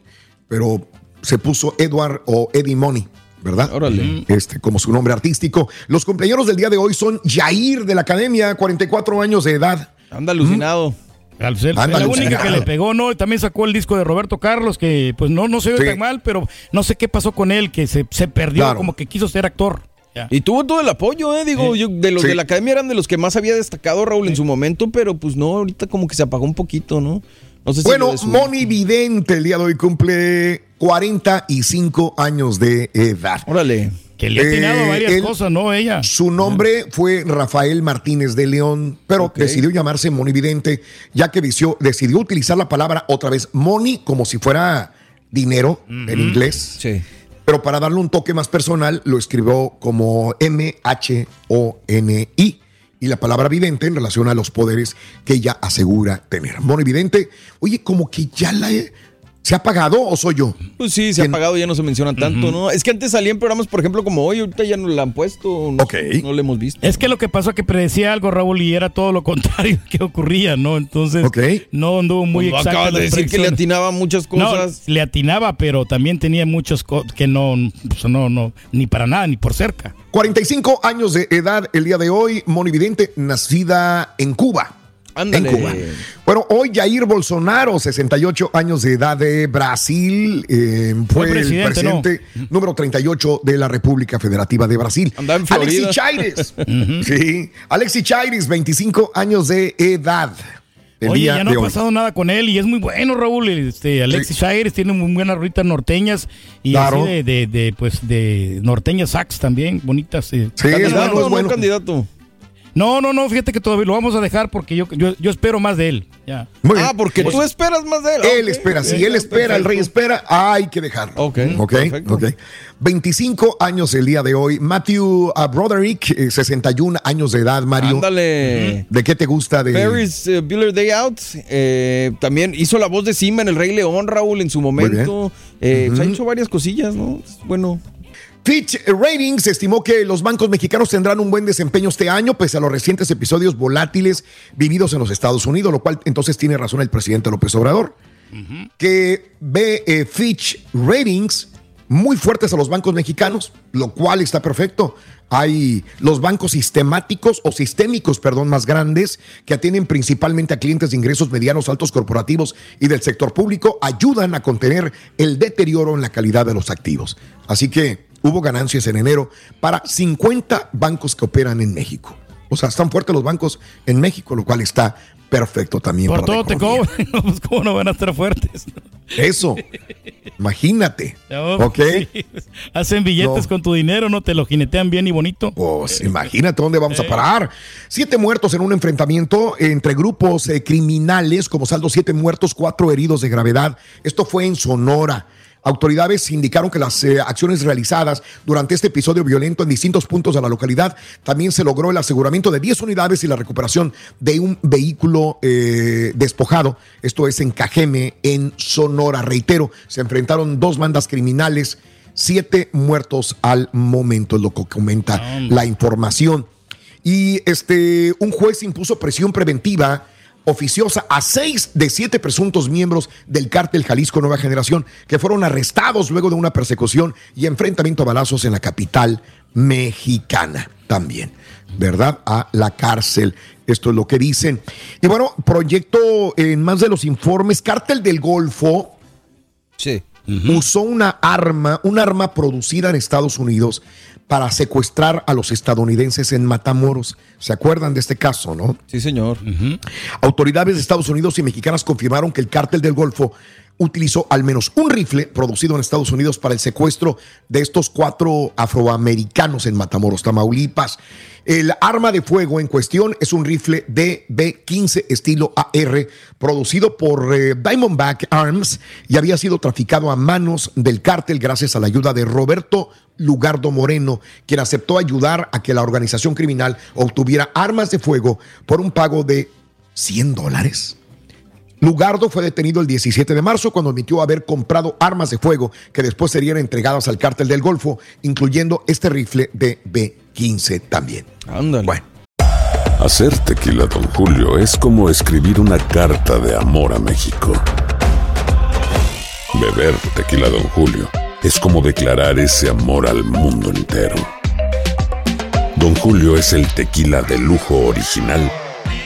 pero se puso Edward o Eddie Money. ¿Verdad? Órale. Este, como su nombre artístico. Los cumpleaños del día de hoy son Jair de la Academia, 44 años de edad. Anda alucinado. Al ser- Anda la única que le pegó, ¿no? También sacó el disco de Roberto Carlos, que pues no, no se ve Sí. tan mal, pero no sé qué pasó con él, que se, se perdió, Claro. como que quiso ser actor. Ya. Y tuvo todo el apoyo, ¿eh? Digo, yo, de los Sí. de la academia eran de los que más había destacado Raúl en su momento, pero pues no, ahorita como que se apagó un poquito, ¿no? No sé si Bueno, Moni Vidente el día de hoy cumple 45 años de edad. Órale. Que le ha atinado Eh, varias él- cosas, ¿no? Ella. Su nombre fue Rafael Martínez de León, pero decidió llamarse Moni Vidente, ya que decidió, decidió utilizar la palabra otra vez Money como si fuera dinero en inglés. Sí. Pero para darle un toque más personal, lo escribió como M-H-O-N-I. Y la palabra vidente en relación a los poderes que ella asegura tener. Moni Vidente, oye, como que ya la he- ¿Se ha apagado o soy yo? Pues sí, se ha ¿Quién? apagado, ya no se menciona tanto, ¿no? Es que antes salían programas, por ejemplo, como hoy, ahorita ya no la han puesto, no, no le hemos visto. Es que lo que pasó es que predecía algo, Raúl, y era todo lo contrario que ocurría, ¿no? Entonces, Ok. no anduvo muy Cuando exacto. acabas de decir que le atinaba muchas cosas. No, le atinaba, pero también tenía muchas cosas que no, pues, no, no, ni para nada, ni por cerca. 45 años de edad el día de hoy, Moni Vidente, nacida en Cuba. Ándale. En Cuba. Bueno, hoy Jair Bolsonaro, 68 años de edad de Brasil, eh, fue, Fue presidente, el presidente número 38 de la República Federativa de Brasil. Alexis Chaires. sí. Alexis Chaires, 25 años de edad. Oye, día ya no ha hoy. pasado nada con él y es muy bueno, Raúl. Este, Alexis Shires tiene muy buenas ruitas norteñas y Claro. así de, de, de, pues, de norteñas sax también, bonitas. eh. Sí, es ¿Candidato bueno, no bueno. candidato? No, no, no, fíjate que todavía lo vamos a dejar porque yo, yo, yo espero más de él. Ya. Muy bien. Ah, porque Pues, tú esperas más de él. Él espera, si él espera, el rey espera, hay que dejarlo. Ok, ok, perfecto. ok. 25 años el día de hoy. Matthew uh, Broderick, eh, 61 años de edad, Mario. Ándale. ¿De qué te gusta? De... Ferris eh, Bueller Day Out eh, también hizo la voz de Simba en El Rey León, Raúl, en su momento. Eh, pues, Ha hecho varias cosillas, ¿no? Bueno. Fitch Ratings estimó que los bancos mexicanos tendrán un buen desempeño este año, pese a los recientes episodios volátiles vividos en los Estados Unidos, lo cual entonces tiene razón el presidente López Obrador, que ve eh, Fitch Ratings muy fuertes a los bancos mexicanos, lo cual está perfecto. Hay los bancos sistemáticos o sistémicos, perdón, más grandes que atienden principalmente a clientes de ingresos medianos, altos corporativos y del sector público, ayudan a contener el deterioro en la calidad de los activos. Así que hubo ganancias en enero para 50 bancos que operan en México. O sea, están fuertes los bancos en México, lo cual está perfecto también. Por para todo te cobran. Pues, ¿Cómo no van a estar fuertes? Eso. Imagínate. No, ¿Ok? sí, Hacen billetes No. con tu dinero, no te lo jinetean bien y bonito. Pues imagínate dónde vamos a parar. Siete muertos en un enfrentamiento entre grupos eh, criminales, como saldo siete muertos, cuatro heridos de gravedad. Esto fue en Sonora. Autoridades indicaron que las eh, acciones realizadas durante este episodio violento en distintos puntos de la localidad también se logró el aseguramiento de 10 unidades y la recuperación de un vehículo eh, despojado. Esto es en Cajeme, en Sonora. Reitero, se enfrentaron dos bandas criminales, siete muertos al momento, es lo que comenta la información. Y este, un juez impuso presión preventiva oficiosa a seis de siete presuntos miembros del cártel Jalisco Nueva Generación que fueron arrestados luego de una persecución y enfrentamiento a balazos en la capital mexicana también, ¿verdad? A la cárcel. Esto es lo que dicen. Y bueno, proyecto en más de los informes, cártel del Golfo Sí. usó una arma, un arma producida en Estados Unidos para secuestrar a los estadounidenses en Matamoros. ¿Se acuerdan de este caso, no? Sí, señor. Autoridades de Estados Unidos y mexicanas confirmaron que el cártel del Golfo utilizó al menos un rifle producido en Estados Unidos para el secuestro de estos cuatro afroamericanos en Matamoros, Tamaulipas. El arma de fuego en cuestión es un rifle DB-15 estilo AR producido por eh, Diamondback Arms y había sido traficado a manos del cártel gracias a la ayuda de Roberto Lugardo Moreno, quien aceptó ayudar a que la organización criminal obtuviera armas de fuego por un pago de 100 dólares. Lugardo fue detenido el 17 de marzo cuando admitió haber comprado armas de fuego que después serían entregadas al cártel del Golfo, incluyendo este rifle de B-15 también. Ándale. Bueno, Hacer tequila, Don Julio, es como escribir una carta de amor a México. Beber tequila, Don Julio, es como declarar ese amor al mundo entero. Don Julio es el tequila de lujo original,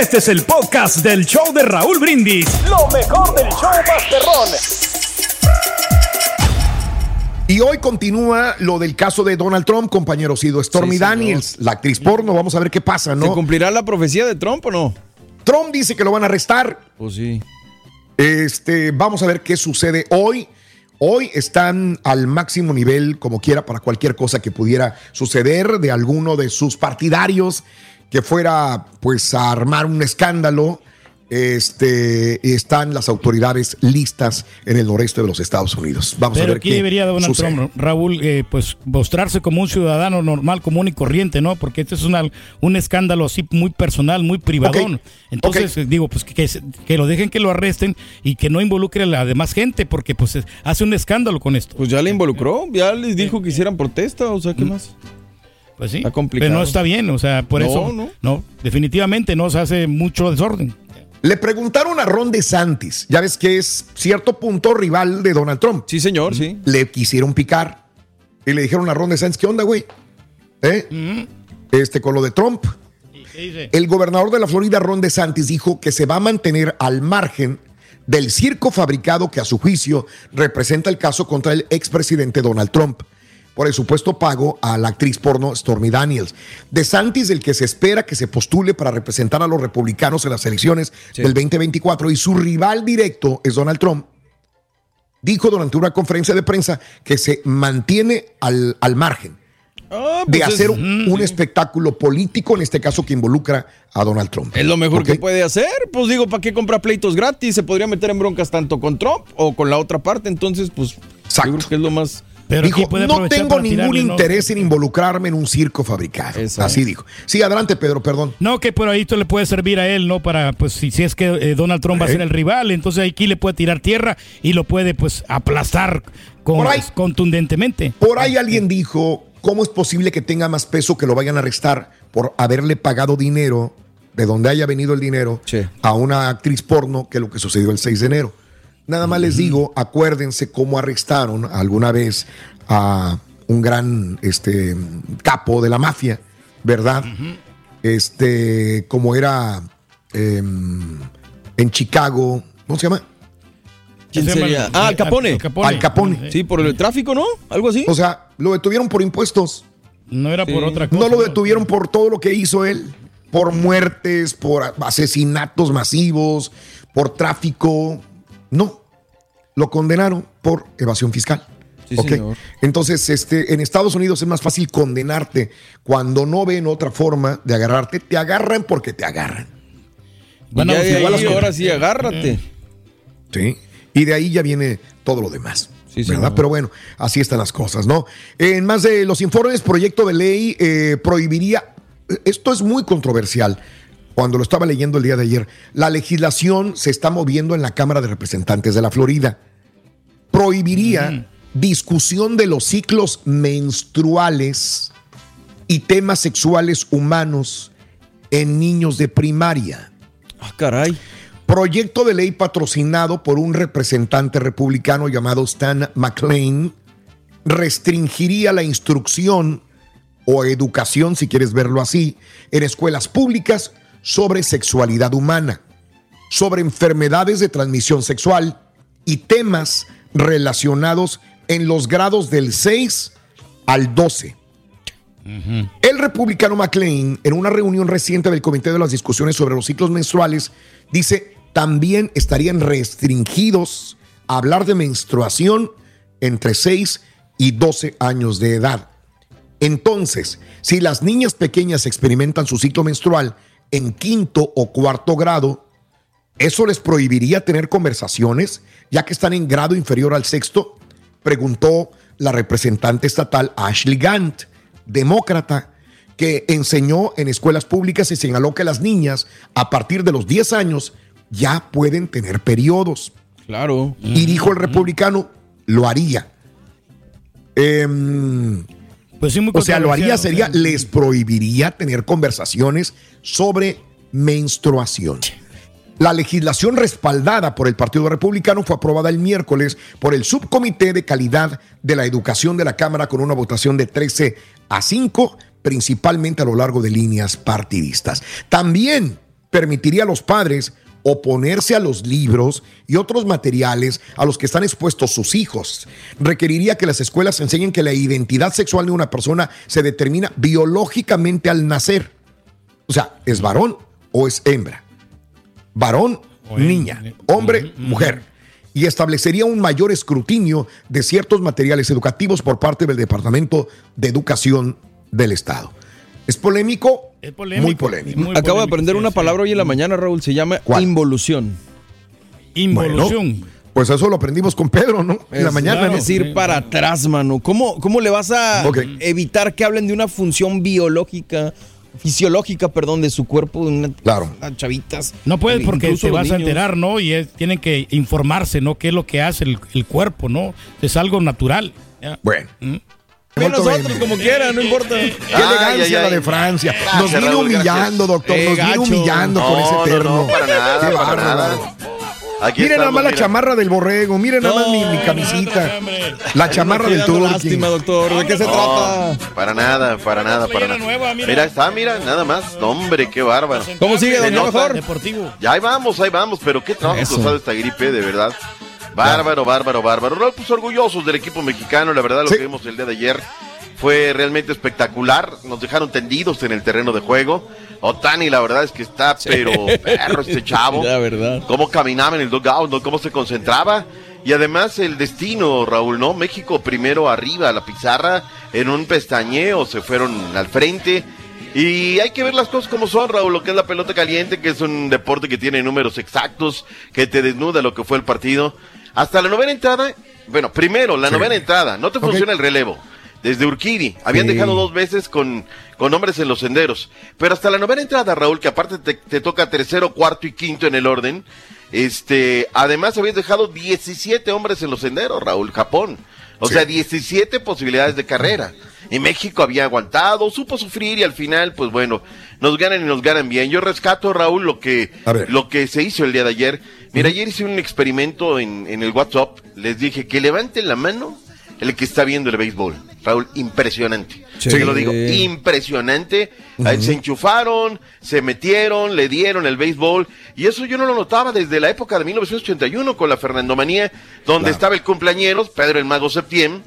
Este es el podcast del show de Raúl Brindis. Lo mejor del show Masterrón. Y hoy continúa lo del caso de Donald Trump, compañero Sido. Stormy Sí, señor. Daniels, la actriz porno. Vamos a ver qué pasa, ¿Se ¿no? cumplirá la profecía de Trump o no? Trump dice que lo van a arrestar. Pues sí. Este, vamos a ver qué sucede hoy. Hoy están al máximo nivel, como quiera, para cualquier cosa que pudiera suceder de alguno de sus partidarios que fuera pues a armar un escándalo. Este, están las autoridades listas en el noreste de los Estados Unidos. Vamos a Pero ver aquí qué debería Donald sucede. Trump, Raúl, eh, pues mostrarse como un ciudadano normal, común y corriente, ¿no? Porque este es una- un escándalo así muy personal, muy privadón. Entonces, eh, digo, pues que, que se- que lo dejen que lo arresten y que no involucre a la demás gente, porque pues es- hace un escándalo con esto. Pues ya le involucró, ya les dijo que hicieran protesta, o sea, ¿qué más? Pues sí. Está complicado. Pero no está bien, o sea, por No, eso. no. No, definitivamente no se hace mucho desorden. Le preguntaron a Ron DeSantis, ya ves que es cierto punto rival de Donald Trump. Sí, señor, sí. Le quisieron picar y le dijeron a Ron DeSantis, ¿qué onda, güey? ¿Eh? Este, con lo de Trump. El gobernador de la Florida, Ron DeSantis, dijo que se va a mantener al margen del circo fabricado que a su juicio representa el caso contra el expresidente Donald Trump por el supuesto pago a la actriz porno Stormy Daniels. DeSantis, el que se espera que se postule para representar a los republicanos en las elecciones del 2024 y su rival directo es Donald Trump, dijo durante una conferencia de prensa que se mantiene al, al margen Ah, de pues es- hacer un, espectáculo político, en este caso que involucra a Donald Trump. Es lo mejor que puede hacer. Pues digo, ¿para qué compra pleitos gratis? Se podría meter en broncas tanto con Trump o con la otra parte. Entonces, pues, yo creo que es lo más. Dijo, no tengo ningún interés en involucrarme en un circo fabricado. Así dijo. Sí, adelante, Pedro, perdón. No, que por ahí esto le puede servir a él, ¿no? Para, pues, si, si es que eh, Donald Trump va a Ok. ser el rival, entonces aquí le puede tirar tierra y lo puede, pues, aplastar con, Por ahí. contundentemente. Por ahí alguien dijo, ¿cómo es posible que tenga más peso que lo vayan a arrestar por haberle pagado dinero, de donde haya venido el dinero, a una actriz porno que lo que sucedió el 6 de enero? Nada más les digo, acuérdense cómo arrestaron alguna vez a un gran este, capo de la mafia, ¿verdad? Este, como era em, en Chicago, ¿cómo se llama? ¿Quién sería? Ah, Al Capone. Al Capone. Sí, por el tráfico, ¿no? Algo así. O sea, lo detuvieron por impuestos. No era por otra No cosa, lo ¿no? detuvieron por todo lo que hizo él. Por muertes, por asesinatos masivos, por tráfico. No. Lo condenaron por evasión fiscal. Sí, Ok. señor. Entonces, este, en Estados Unidos es más fácil condenarte cuando no ven otra forma de agarrarte. Te agarran porque te agarran. Ya de Igual ahí, las- ahora sí, agárrate. Sí. Y de ahí ya viene todo lo demás. ¿verdad? señor. Pero bueno, así están las cosas, ¿no? En más de los informes, proyecto de ley eh, prohibiría. Esto es muy controversial. Cuando lo estaba leyendo el día de ayer, la legislación se está moviendo en la Cámara de Representantes de la Florida. Prohibiría discusión de los ciclos menstruales y temas sexuales humanos en niños de primaria. Ah, caray. Proyecto de ley patrocinado por un representante republicano llamado Stan McLean restringiría la instrucción o educación, si quieres verlo así, en escuelas públicas sobre sexualidad humana, sobre enfermedades de transmisión sexual y temas relacionados en los grados del 6 al 12. El republicano McLean, en una reunión reciente del Comité de las Discusiones sobre los ciclos menstruales, dice también estarían restringidos a hablar de menstruación entre 6 y 12 años de edad. Entonces, si las niñas pequeñas experimentan su ciclo menstrual en quinto o cuarto grado, ¿eso les prohibiría tener conversaciones ya que están en grado inferior al sexto? Preguntó la representante estatal Ashley Gant, demócrata, que enseñó en escuelas públicas y señaló que las niñas a partir de los 10 años ya pueden tener periodos. Claro. Y dijo el republicano, lo haría. Em, Pues sí, muy o sea, lo haría sería, o sea. les prohibiría tener conversaciones sobre menstruación. La legislación respaldada por el Partido Republicano fue aprobada el miércoles por el Subcomité de Calidad de la Educación de la Cámara con una votación de 13 a 5, principalmente a lo largo de líneas partidistas. También permitiría a los padres oponerse a los libros y otros materiales a los que están expuestos sus hijos. Requeriría que las escuelas enseñen que la identidad sexual de una persona se determina biológicamente al nacer. O sea, ¿es varón o es hembra? Varón, niña, hombre, mujer. y establecería un mayor escrutinio de ciertos materiales educativos por parte del Departamento de Educación del Estado. ¿Es polémico? Es polémico. Muy polémico. Muy Acabo de aprender sí, una sí. palabra hoy en la mañana, Raúl. Se llama involución. Involución. Bueno, pues eso lo aprendimos con Pedro, ¿no? En la mañana, ¿no? decir para atrás, mano. ¿Cómo, ¿Cómo le vas a evitar que hablen de una función biológica, fisiológica, perdón, de su cuerpo? De una, Claro. las chavitas. No puedes porque te vas a enterar, ¿no? Y es- tienen que informarse, ¿no? ¿Qué es lo que hace el, el cuerpo, ¿no? Es algo natural. ¿ya? Bueno. Molto nosotros como quiera, no importa. Qué elegancia ay, la de Francia. Nos Gracias, viene Raúl, humillando, gracias. doctor. Eh, Nos viene humillando con No, ese no, terno. no, para nada, Qué para nada. Aquí Miren nada más la chamarra del borrego, miren nada más mi, mi No, camisita. La chamarra del Turqui. Lástima, doctor. ¿De qué se No, trata? para nada, para nada, para nada. nueva, mira. mira. está, mira, nada más. No, hombre, qué bárbaro. ¿Cómo sigue, mejor? Deportivo. Ya ahí vamos, ahí vamos, pero qué trabajo causado esta gripe, de verdad. Bárbaro, bárbaro, bárbaro. No, pues orgullosos del equipo mexicano, la verdad, lo Sí. que vimos el día de ayer fue realmente espectacular. Nos dejaron tendidos en el terreno de juego. Otani, la verdad es que está, pero perro este chavo. La verdad. Cómo caminaba en el dugout, ¿no? cómo se concentraba. Y además el destino, Raúl, ¿no? México primero arriba a la pizarra, en un pestañeo se fueron al frente. Y hay que ver las cosas como son, Raúl, lo que es la pelota caliente, que es un deporte que tiene números exactos, que te desnuda lo que fue el partido. Hasta la novena entrada, bueno, primero, la Sí. novena entrada, no te funciona el relevo. Desde Urquidi, habían Sí. dejado dos veces con, con hombres en los senderos. Pero hasta la novena entrada, Raúl, que aparte te, te toca tercero, cuarto y quinto en el orden, este, además habías dejado 17 hombres en los senderos, Raúl, Japón. O Sí. sea, 17 posibilidades de carrera. Y México había aguantado, supo sufrir y al final, pues bueno, nos ganan y nos ganan bien. Yo rescato, Raúl, lo que, lo que se hizo el día de ayer. Mira, ayer hice un experimento en, en el WhatsApp. Les dije que levanten la mano el que está viendo el béisbol. Raúl, impresionante. Sí. Te lo digo, impresionante. Se enchufaron, se metieron, le dieron el béisbol. Y eso yo no lo notaba desde la época de 1981 con la Fernandomanía, donde Claro. estaba el cumpleañeros, Pedro el Mago Septién,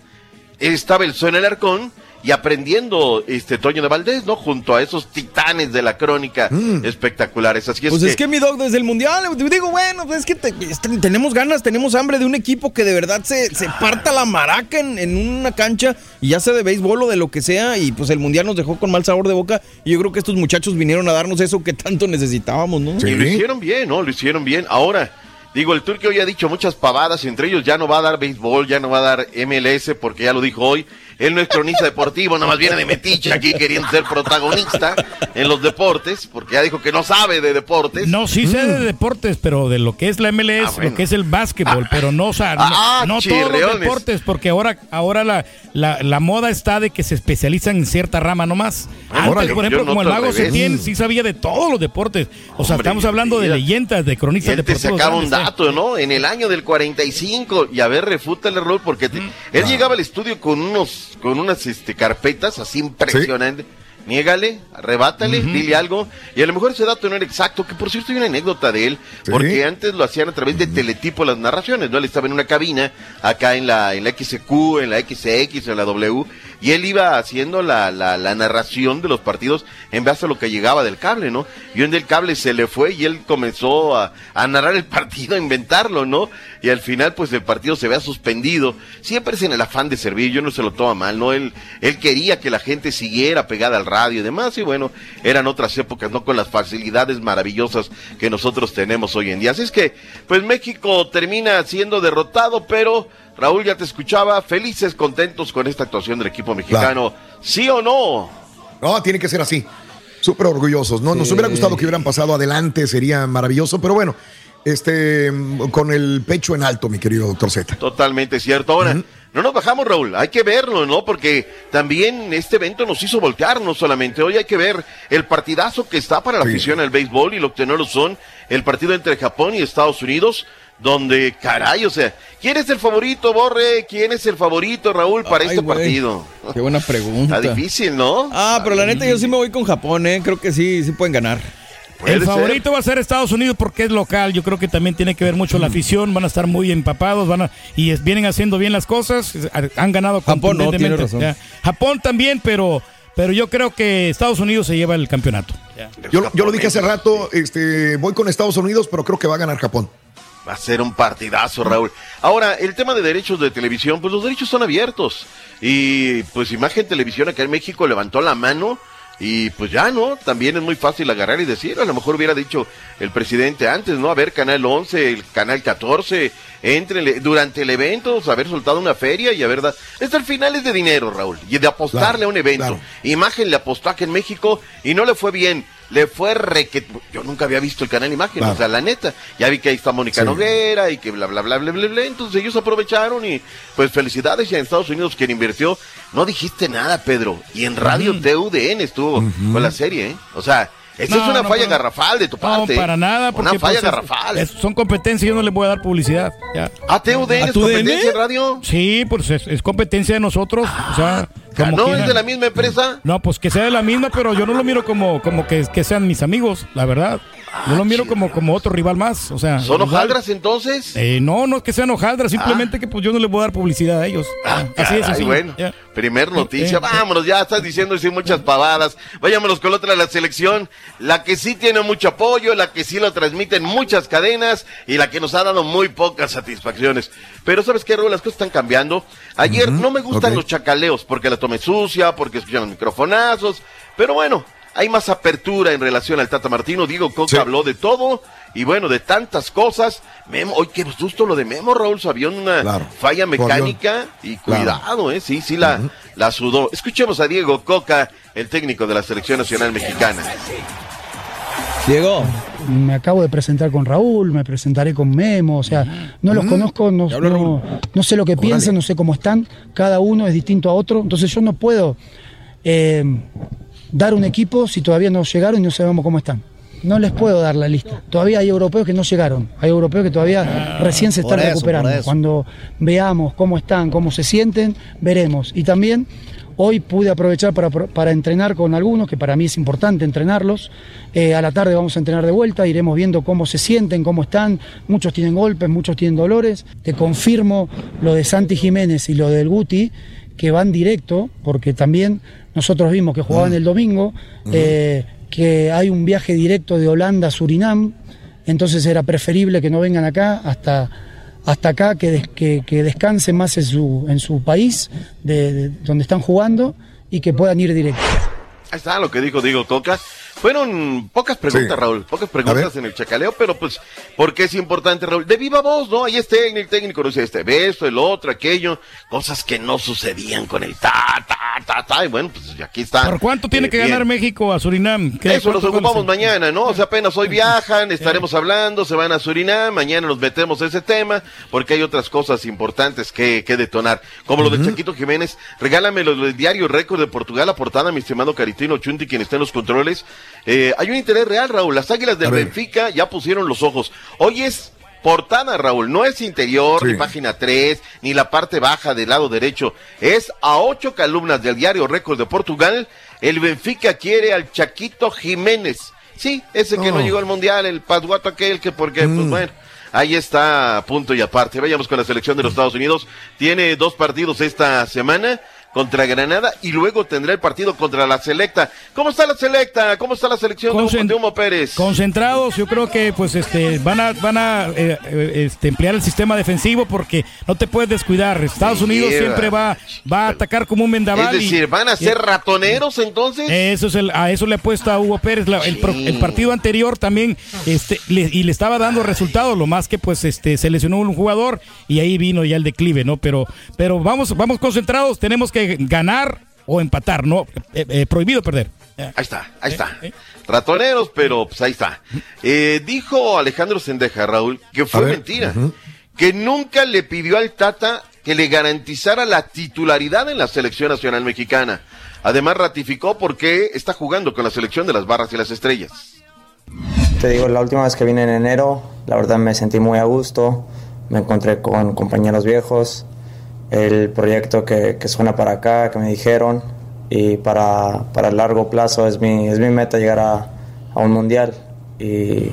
estaba el Son el Arcón. Y aprendiendo este Toño de Valdés, ¿no? Junto a esos titanes de la crónica espectaculares. Así es Pues que, es que mi dog desde el mundial, digo, bueno, pues es que te- es que tenemos ganas, tenemos hambre de un equipo que de verdad se, se parta la maraca en, en una cancha, y ya sea de béisbol o de lo que sea, y pues el mundial nos dejó con mal sabor de boca, y yo creo que estos muchachos vinieron a darnos eso que tanto necesitábamos, ¿no? Sí. Y lo hicieron bien, ¿no? Lo hicieron bien. Ahora, digo, el turco hoy ha dicho muchas pavadas, entre ellos ya no va a dar béisbol, ya no va a dar MLS, porque ya lo dijo hoy. Él no es cronista deportivo, nada más viene de metiche aquí queriendo ser protagonista en los deportes, porque ya dijo que no sabe de deportes. No, sí sé de deportes, pero de lo que es la MLS, Ah, bueno. lo que es el básquetbol, pero no, o sea, no, Ah, no todos los deportes, porque ahora, ahora la, la, la moda está de que se especializan en cierta rama nomás. Antes, órale, por ejemplo, como el mago. Setién sí sabía de todos los deportes. O sea, Hombre, estamos hablando de leyendas, de cronistas Él te deportivos. sacaba un dato, ¿no? En el año del 45, y a ver, refuta el error, porque te- él llegaba al estudio con unos, con unas este, carpetas así impresionantes. Niégale, arrebátale, dile algo. Y a lo mejor ese dato no era exacto, que por cierto hay una anécdota de él, Sí. porque antes lo hacían a través de teletipo las narraciones, ¿no? Él estaba en una cabina, acá en la, en la XQ, en la XX, en la W, y él iba haciendo la, la, la narración de los partidos en base a lo que llegaba del cable, ¿no? Y un del cable se le fue y él comenzó a, a narrar el partido, a inventarlo, ¿no? Y al final, pues el partido se vea suspendido. Siempre es en el afán de servir, yo no se lo toma mal, ¿no? Él, él quería que la gente siguiera pegada al radio y demás, y bueno, eran otras épocas, ¿no? Con las facilidades maravillosas que nosotros tenemos hoy en día. Así es que, pues México termina siendo derrotado, pero Raúl ya te escuchaba, felices, contentos con esta actuación del equipo mexicano. ¿Sí o no? No, tiene que ser así. Súper orgullosos. No, nos Sí. hubiera gustado que hubieran pasado adelante, sería maravilloso, pero bueno, este, con el pecho en alto, mi querido doctor Z. Totalmente cierto. Ahora, no nos bajamos, Raúl. Hay que verlo, ¿no? Porque también este evento nos hizo voltear, no solamente. Hoy hay que ver el partidazo que está para la Sí. afición al béisbol y lo que no lo son, el partido entre Japón y Estados Unidos. Donde, caray, o sea, ¿quién es el favorito, Borre? ¿Quién es el favorito, Raúl, para Ay, este partido? Qué buena pregunta. Está difícil, ¿no? Ah, pero la neta yo sí me voy con Japón, ¿eh? Creo que sí, sí pueden ganar. El ser. favorito va a ser Estados Unidos porque es local. Yo creo que también tiene que ver mucho Mm. la afición. Van a estar muy empapados, van a, y es- vienen haciendo bien las cosas. Han ganado Japón no, tiene razón. Ya. Japón también, pero, pero yo creo que Estados Unidos se lleva el campeonato. Yo, yo lo dije hace rato, este, voy con Estados Unidos, pero creo que va a ganar Japón. Va a ser un partidazo, Raúl. Ahora, el tema de derechos de televisión, pues los derechos son abiertos. Y pues Imagen Televisión acá en México levantó la mano y pues ya, ¿no? También es muy fácil agarrar y decir, a lo mejor hubiera dicho el presidente antes, ¿no? A ver, Canal 11, el Canal 14, entrenle durante el evento, haber soltado una feria y a verdad. Esto al final es de dinero, Raúl, y de apostarle a un evento. Imagen le apostó aquí en México y no le fue bien. Le fue re que yo nunca había visto el canal Imagen, o sea, la neta. Ya vi que ahí está Mónica Sí. Noguera y que bla bla bla bla bla bla. Entonces ellos aprovecharon y pues felicidades y en Estados Unidos quien invirtió. No dijiste nada, Pedro. Y en Radio TUDN estuvo con la serie, ¿eh? O sea, esa No, es una no, falla garrafal de tu parte. No, para nada, porque Una falla pues, es- garrafal. es- son competencias, yo no les voy a dar publicidad. Ya. ¿A TUDN es competencia en radio? Sí, pues es, es competencia de nosotros. o sea, como ¿No quieran. es de la misma empresa? No, pues que sea de la misma, pero yo no lo miro como, como que, que sean mis amigos, la verdad. Yo lo miro como, como otro rival más. O sea, ¿Son hojaldras entonces? Eh, no, no es que sean hojaldras, simplemente que pues yo no les voy a dar publicidad a ellos. Así es, así. bueno. Primer noticia, eh, eh. vámonos, ya estás diciendo sí muchas pavadas. Vayámonos con otra de la selección, la que sí tiene mucho apoyo, la que sí lo transmiten muchas cadenas y la que nos ha dado muy pocas satisfacciones. Pero ¿sabes qué, Raúl? Las cosas están cambiando. Ayer no me gustan los chacaleos porque la tomé sucia, porque escuchan los microfonazos, pero bueno, hay más apertura en relación al Tata Martino. Diego Coca habló de todo y bueno, de tantas cosas. Memo, hoy qué susto lo de Memo, Raúl, había una falla mecánica y Claro. cuidado, eh, sí, sí la, la sudó. Escuchemos a Diego Coca, el técnico de la selección nacional mexicana. Diego. Me acabo de presentar con Raúl, me presentaré con Memo, o sea, no los conozco, no, no, no sé lo que piensan, no sé cómo están, cada uno es distinto a otro, entonces yo no puedo eh, dar un equipo si todavía no llegaron y no sabemos cómo están. No les puedo dar la lista. Todavía hay europeos que no llegaron, hay europeos que todavía recién se están eso, recuperando. Cuando veamos cómo están, cómo se sienten, veremos. Y también hoy pude aprovechar para, para entrenar con algunos, que para mí es importante entrenarlos. Eh, a la tarde vamos a entrenar de vuelta, iremos viendo cómo se sienten, cómo están. Muchos tienen golpes, muchos tienen dolores. Te confirmo lo de Santi Jiménez y lo del Guti, que van directo, porque también nosotros vimos que jugaban el domingo, eh, que hay un viaje directo de Holanda a Surinam, entonces era preferible que no vengan acá hasta, hasta acá, que, des- que, que descansen más en su, en su país, de, de donde están jugando, y que puedan ir directo. Ahí está lo que dijo Diego Coca. Fueron pocas preguntas, Sí. Raúl, pocas preguntas en el chacaleo, pero pues, ¿por qué es importante, Raúl? De viva voz, ¿no? Ahí es técnico, técnico, no sé, este, esto, el otro, aquello, cosas que no sucedían con el ta, ta, ta, ta, y bueno, pues aquí está. ¿Por cuánto tiene Eh, que bien. ganar México a Surinam? ¿Qué- Eso nos ocupamos mañana, ¿no? O sea, apenas hoy viajan, estaremos hablando, se van a Surinam, mañana nos metemos a ese tema, porque hay otras cosas importantes que, que detonar. Como lo de Chaquito Jiménez, regálame lo del diario Récord de Portugal, la portada, mi estimado Caritino Chunti, quien está en los controles. Eh, hay un interés real, Raúl. Las águilas del Benfica ya pusieron los ojos. Hoy es portada, Raúl. No es interior, Sí. ni página 3, ni la parte baja del lado derecho. Es a ocho columnas del diario Récord de Portugal. El Benfica quiere al Chaquito Jiménez. Sí, ese que no Oh. llegó al Mundial, el pasguato aquel que porque, pues bueno. Ahí está, punto y aparte. Vayamos con la selección de los Estados Unidos. Tiene dos partidos esta semana contra Granada y luego tendrá el partido contra la Selecta. ¿Cómo está la Selecta? ¿Cómo está la selección de Humo, de Humo Pérez? Concentrados, yo creo que pues este van a van a eh, eh, este, emplear el sistema defensivo porque no te puedes descuidar. Estados Unidos Lleva. siempre va va a atacar como un vendaval. Es y- decir, ¿van a y- ser ratoneros entonces? Eso es el, a eso le apuesta a Hugo Pérez. La- el, pro- el partido anterior también este, le- y le estaba dando resultados, lo más que pues este se lesionó un jugador y ahí vino ya el declive, ¿no? Pero, pero vamos, vamos concentrados, tenemos que ganar o empatar, ¿no? Eh, eh, prohibido perder. Ahí está, ahí está. Ratoneros, pero pues ahí está. Eh, dijo Alejandro Sendeja, Raúl, que fue mentira. Que nunca le pidió al Tata que le garantizara la titularidad en la selección nacional mexicana. Además ratificó por qué está jugando con la selección de las barras y las estrellas. Te digo, la última vez que vine en enero, la verdad me sentí muy a gusto, me encontré con compañeros viejos, el proyecto que, suena para acá, que me dijeron, y para, para el largo plazo es mi, es mi meta llegar a, a un mundial. Y,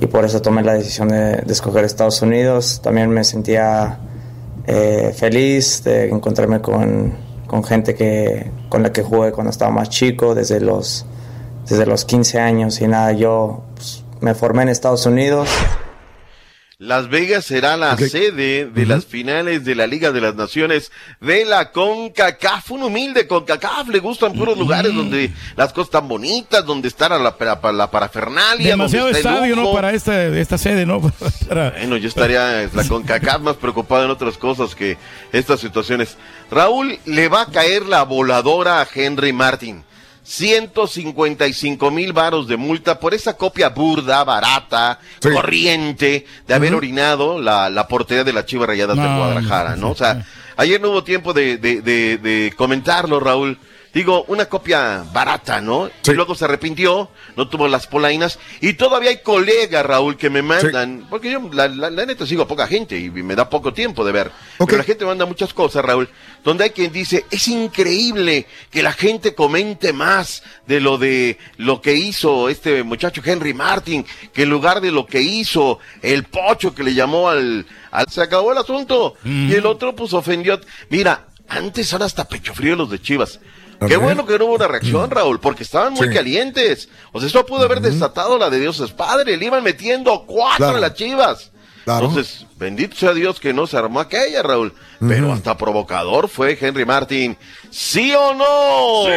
y por eso tomé la decisión de, de escoger Estados Unidos. También me sentía eh, feliz de encontrarme con, con gente que, con la que jugué cuando estaba más chico, desde los, desde los 15 años y nada, yo pues, me formé en Estados Unidos. Las Vegas será la sede de las finales de la Liga de las Naciones de la CONCACAF. Un humilde CONCACAF, le gustan puros lugares donde las cosas están bonitas, donde está la, la, la parafernalia. Demasiado donde está el estadio, ¿no? Para esta, esta sede, ¿no? Para- Bueno, yo estaría la CONCACAF más preocupado en otras cosas que estas situaciones. Raúl le va a caer la voladora a Henry Martin. 155 mil varos de multa por esa copia burda, barata, corriente de haber orinado la, la portería de la Chiva Rayadas de Guadalajara, ¿no? O sea, ayer no hubo tiempo de, de, de, de comentarlo, Raúl. Digo, una copia barata, ¿no? Y luego se arrepintió, no tuvo las polainas. Y todavía hay colegas, Raúl, que me mandan. Porque yo, la, la- la neta, sigo a poca gente y me da poco tiempo de ver. Pero la gente manda muchas cosas, Raúl. Donde hay quien dice, es increíble que la gente comente más de lo de lo que hizo este muchacho Henry Martin, que en lugar de lo que hizo el pocho que le llamó al. al se acabó el asunto. Y el otro, pues ofendió. Mira, antes eran hasta pecho frío los de Chivas. Qué bueno que no hubo una reacción, Raúl, porque estaban muy Sí. calientes. O sea, esto pudo haber desatado la de Dios es Padre. Le iban metiendo cuatro Claro. a las chivas. Claro. Entonces, bendito sea Dios que no se armó aquella, Raúl. Pero hasta provocador fue Henry Martin. ¿Sí o no?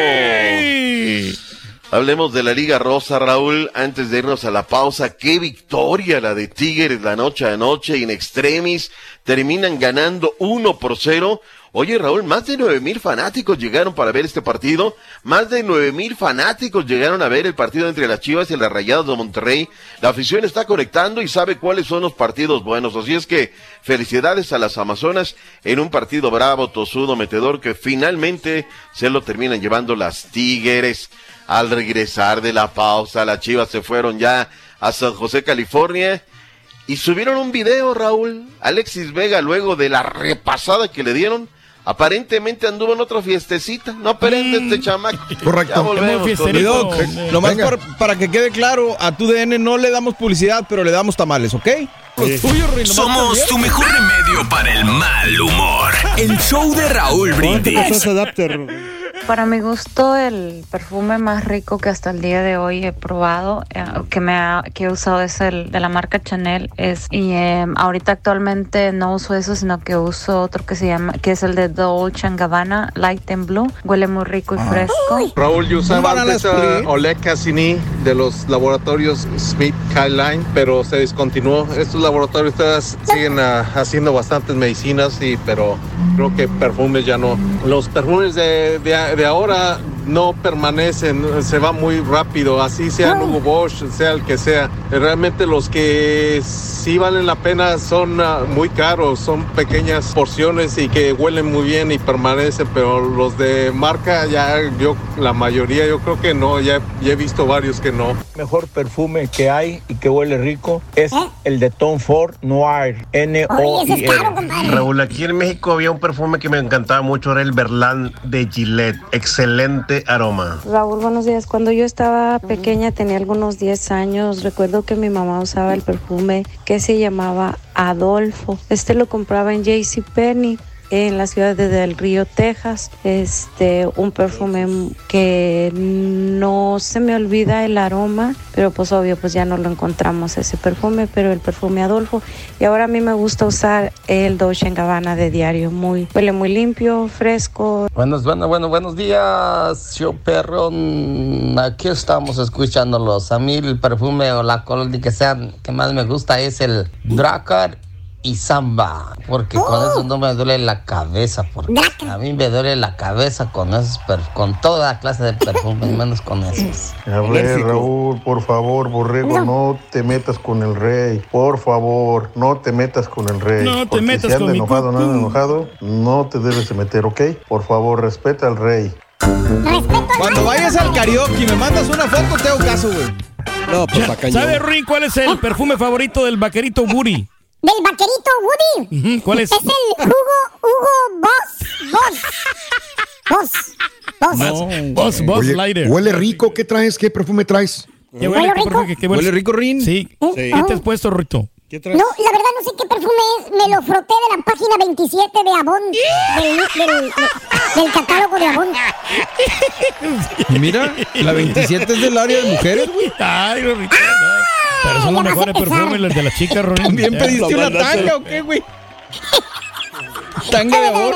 Hablemos de la Liga Rosa, Raúl, antes de irnos a la pausa. Qué victoria la de Tigres la noche a noche, in extremis. Terminan ganando 1 por 0. Oye, Raúl, más de nueve mil fanáticos llegaron para ver este partido. Más de nueve mil fanáticos llegaron a ver el partido entre las Chivas y las Rayadas de Monterrey. La afición está conectando y sabe cuáles son los partidos buenos. Así es que felicidades a las Amazonas en un partido bravo, tosudo, metedor que finalmente se lo terminan llevando las Tigres. Al regresar de la pausa, las Chivas se fueron ya a San José, California. Y subieron un video, Raúl. Alexis Vega, luego de la repasada que le dieron, aparentemente anduvo en otra fiestecita. No aprende este chamaco. Correcto. Ya volvemos con- Mi Doc, nomás para, para que quede claro, a tu DN no le damos publicidad, pero le damos tamales, ¿ok? Somos tu mejor remedio para el mal humor. El show de Raúl Brindis. Para mi gusto, el perfume más rico que hasta el día de hoy he probado, eh, que me ha, que he usado es el de la marca Chanel. Es, y eh, ahorita actualmente no uso eso, sino que uso otro que se llama, que es el de Dolce Gabbana Light and Blue. Huele muy rico y fresco. Raúl, yo usaba antes a. Oleg Cassini de los laboratorios Smith Kyline, pero se descontinuó. Estos laboratorios siguen ah, haciendo bastantes medicinas, y, pero creo que perfumes ya no. Los perfumes de, de- de ahora no permanecen, se va muy rápido, así sea Hugo Bosch, sea el que sea. Realmente los que sí valen la pena son ah, muy caros, son pequeñas porciones y que huelen muy bien y permanecen, pero los de marca ya yo, la mayoría yo creo que no, ya, ya he visto varios que no. Mejor perfume que hay y que huele rico es el de Tom Ford Noir. N-O-I-R. Raúl, aquí en México había un perfume que me encantaba mucho, era el Berlán de Gillette. Excelente aroma. Raúl, buenos días. Cuando yo estaba pequeña, tenía algunos 10 años, recuerdo que mi mamá usaba el perfume que se llamaba Adolfo. Este lo compraba en JCPenney en la ciudad de Del Río, Texas. Este, un perfume que no se me olvida el aroma, pero pues obvio, pues ya no lo encontramos ese perfume, pero el perfume Adolfo. Y ahora a mí me gusta usar el Dolce Gabbana de diario, muy, huele muy limpio, fresco, Buenos, bueno, bueno, buenos días, show perro. Aquí estamos escuchándolos. A mí el perfume o la colonia que sean que más me gusta es el Dracar y Samba, porque con eso no me duele la cabeza, porque a mí me duele la cabeza con esos con toda clase de perfumes, menos con esos. A ver, Raúl, por favor, borrego, no te metas con el rey. Por favor, no te metas con el rey. No te metas si con mi enojado, no enojado, no te debes de meter, ¿ok? Por favor, respeta al rey. Cuando vayas al karaoke y me mandas una foto, te hago caso, güey. No, pues. ¿Sabe, Ruin, cuál es el perfume favorito del vaquerito Woody? ¿Del vaquerito Woody? ¿Cuál es? Es el Hugo, Hugo Boss. Boss. Boss. Boss. Boss, Boss Oye, Lighter. Huele rico, ¿qué traes? ¿Qué perfume traes? ¿Qué huele, ¿Qué perfume- qué- qué huele? ¿Huele rico, Rin? Sí. Sí. ¿Qué te has puesto, Rito? No, la verdad no sé qué perfume es. Me lo froté de la página 27 de Avon. Del, del, del catálogo de Avon. Y mira, la 27 es del área de mujeres, güey. Ay, Rito. Pero son los mejores perfumes, los de las chicas, Rolín. ¿También pediste una tanga o qué, güey? ¿Tanga de amor?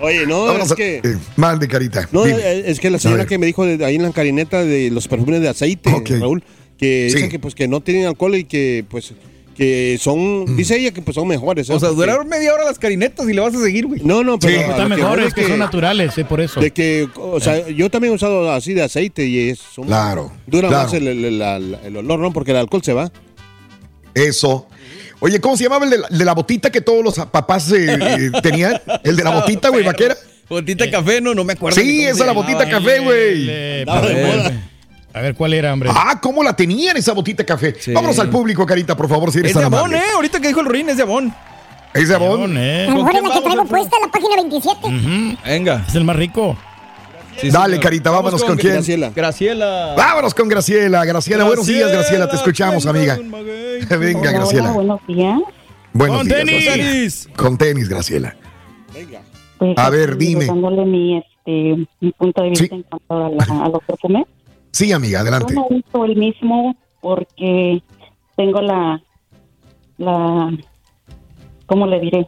Oye, no, Vámonos es a- que... eh, mande, carita. No, Dime. eh, es que la A señora ver. que me dijo de- ahí en la carineta de los perfumes de aceite, Raúl, que Sí. dicen que pues que no tienen alcohol y que pues que son, Mm. dice ella que pues son mejores. ¿eh? O sea, Porque- duraron media hora las carinetas y le vas a seguir, güey. No, no, pero Sí, están mejores, es que son naturales, eh, por eso. De que, o sea, yo también he usado así de aceite y es son- Claro, dura claro. más el, olor, ¿no? Porque el alcohol se va. Eso. Oye, ¿cómo se llamaba el de la, de la botita que todos los papás eh, eh, tenían? El de la botita, güey, vaquera. Botita café, no, no me acuerdo. Sí, esa la botita café, güey. A ver. ¿cuál era, hombre? Ah, ¿cómo la tenían esa botita café? Vámonos al público, carita, por favor, si eres Es de tan Avon, amable. ¿eh? Ahorita que dijo el Ruin es de Avon. ¿Es de Avon? Eh. La que traigo puesta en la página 27. Venga. Es el más rico. Sí, Dale, señor. carita, Vamos vámonos con, quién. Graciela. Graciela. Vámonos con Graciela. Graciela, buenos días, Graciela, te escuchamos, amiga. Venga, Graciela. buenos días. Buenos Con días, tenis. Graciela. Con tenis, Graciela. Pues, A ver, aquí dime. Dándole mi, este, mi punto de vista Sí. en cuanto a, la- a los perfumes. Sí, amiga, adelante. Yo no uso el mismo porque tengo la, la, ¿cómo le diré?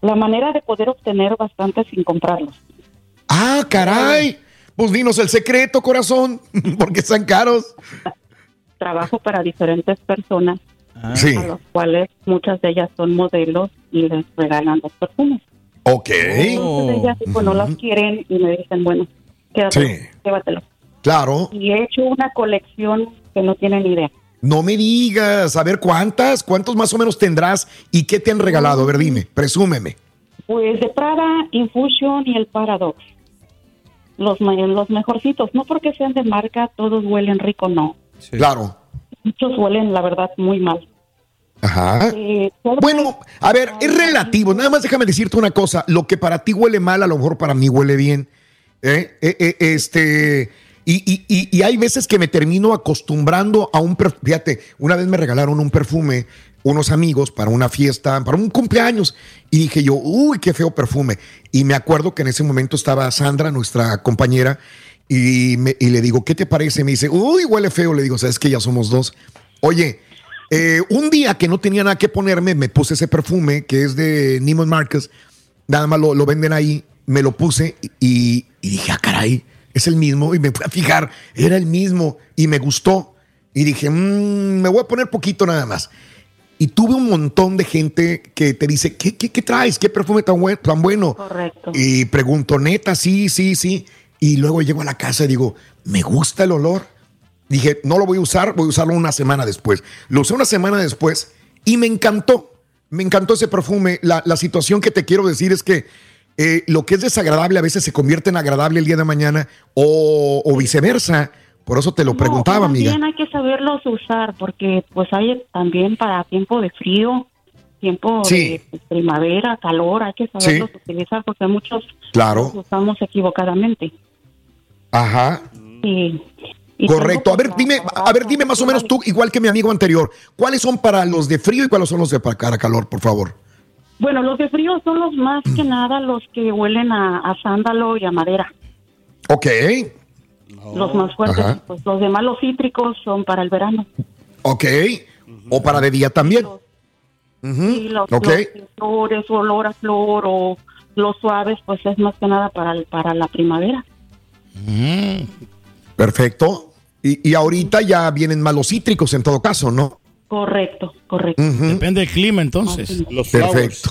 La manera de poder obtener bastante sin comprarlos. Ah, caray. Pues dinos el secreto, corazón, porque están caros. Trabajo para diferentes personas, Sí. a los cuales muchas de ellas son modelos y les regalan los perfumes. Ok. Muchas de ellas tipo, no las quieren y me dicen, bueno, quédatelo, Sí. llévatelo. Claro. Y he hecho una colección que no tienen idea. No me digas. A ver, ¿cuántas? ¿Cuántos más o menos tendrás? ¿Y qué te han regalado? A ver, dime, presúmeme. Pues de Prada, Infusion y el Paradox. Los, los mejorcitos. No porque sean de marca, todos huelen rico, no. Claro. Muchos huelen, la verdad, muy mal. Ajá. Eh, Bueno, a ver, es relativo. Nada más déjame decirte una cosa. Lo que para ti huele mal, a lo mejor para mí huele bien. ¿Eh? Eh, eh, este. Y, y- y- hay veces que me termino acostumbrando a un perfume. Fíjate, una vez me regalaron un perfume unos amigos para una fiesta, para un cumpleaños. Y dije yo, uy, qué feo perfume. Y me acuerdo que en ese momento estaba Sandra, nuestra compañera, y, me- y le digo, ¿qué te parece? Me dice, uy, huele feo. Le digo, ¿sabes que ya somos dos? Oye, eh, un día que no tenía nada que ponerme, me puse ese perfume que es de Neiman Marcus. Nada más lo, lo venden ahí. Me lo puse y, y dije, ah, caray, es el mismo. Y me fui a fijar, era el mismo. Y me gustó. Y dije, "Mm, me voy a poner poquito nada más. Y tuve un montón de gente que te dice, ¿qué, qué, qué traes? ¿Qué perfume tan, buen- tan bueno? Correcto. Y pregunto, neta, sí, sí, sí. Y luego llego a la casa y digo, me gusta el olor. Dije, no lo voy a usar, voy a usarlo una semana después. Lo usé una semana después y me encantó. Me encantó ese perfume. La, la situación que te quiero decir es que eh, lo que es desagradable a veces se convierte en agradable el día de mañana o, o viceversa. Por eso te lo preguntaba, amiga. También hay que saberlos usar porque pues hay también para tiempo de frío, tiempo Sí. de primavera, calor, hay que saberlos utilizar porque muchos Claro. los usamos equivocadamente. Ajá. Y Correcto. A tengo, ver, dime, a ver, dime más o menos tú, igual que mi amigo anterior, ¿cuáles son para los de frío y cuáles son los de para calor, por favor? Bueno, los de frío son los más que nada los que huelen a, a sándalo y a madera, Ok. los más fuertes. Ajá. Pues los demás, los cítricos, son para el verano. Ok. O para de día también. Ujú, Y los, Ok. los flores, olor a flor o los suaves, pues es más que nada para, el- para la primavera. Perfecto. Y, y ahorita ya vienen más los cítricos en todo caso, ¿no? Correcto, correcto. Ujú. Depende del clima, entonces. Los Perfecto.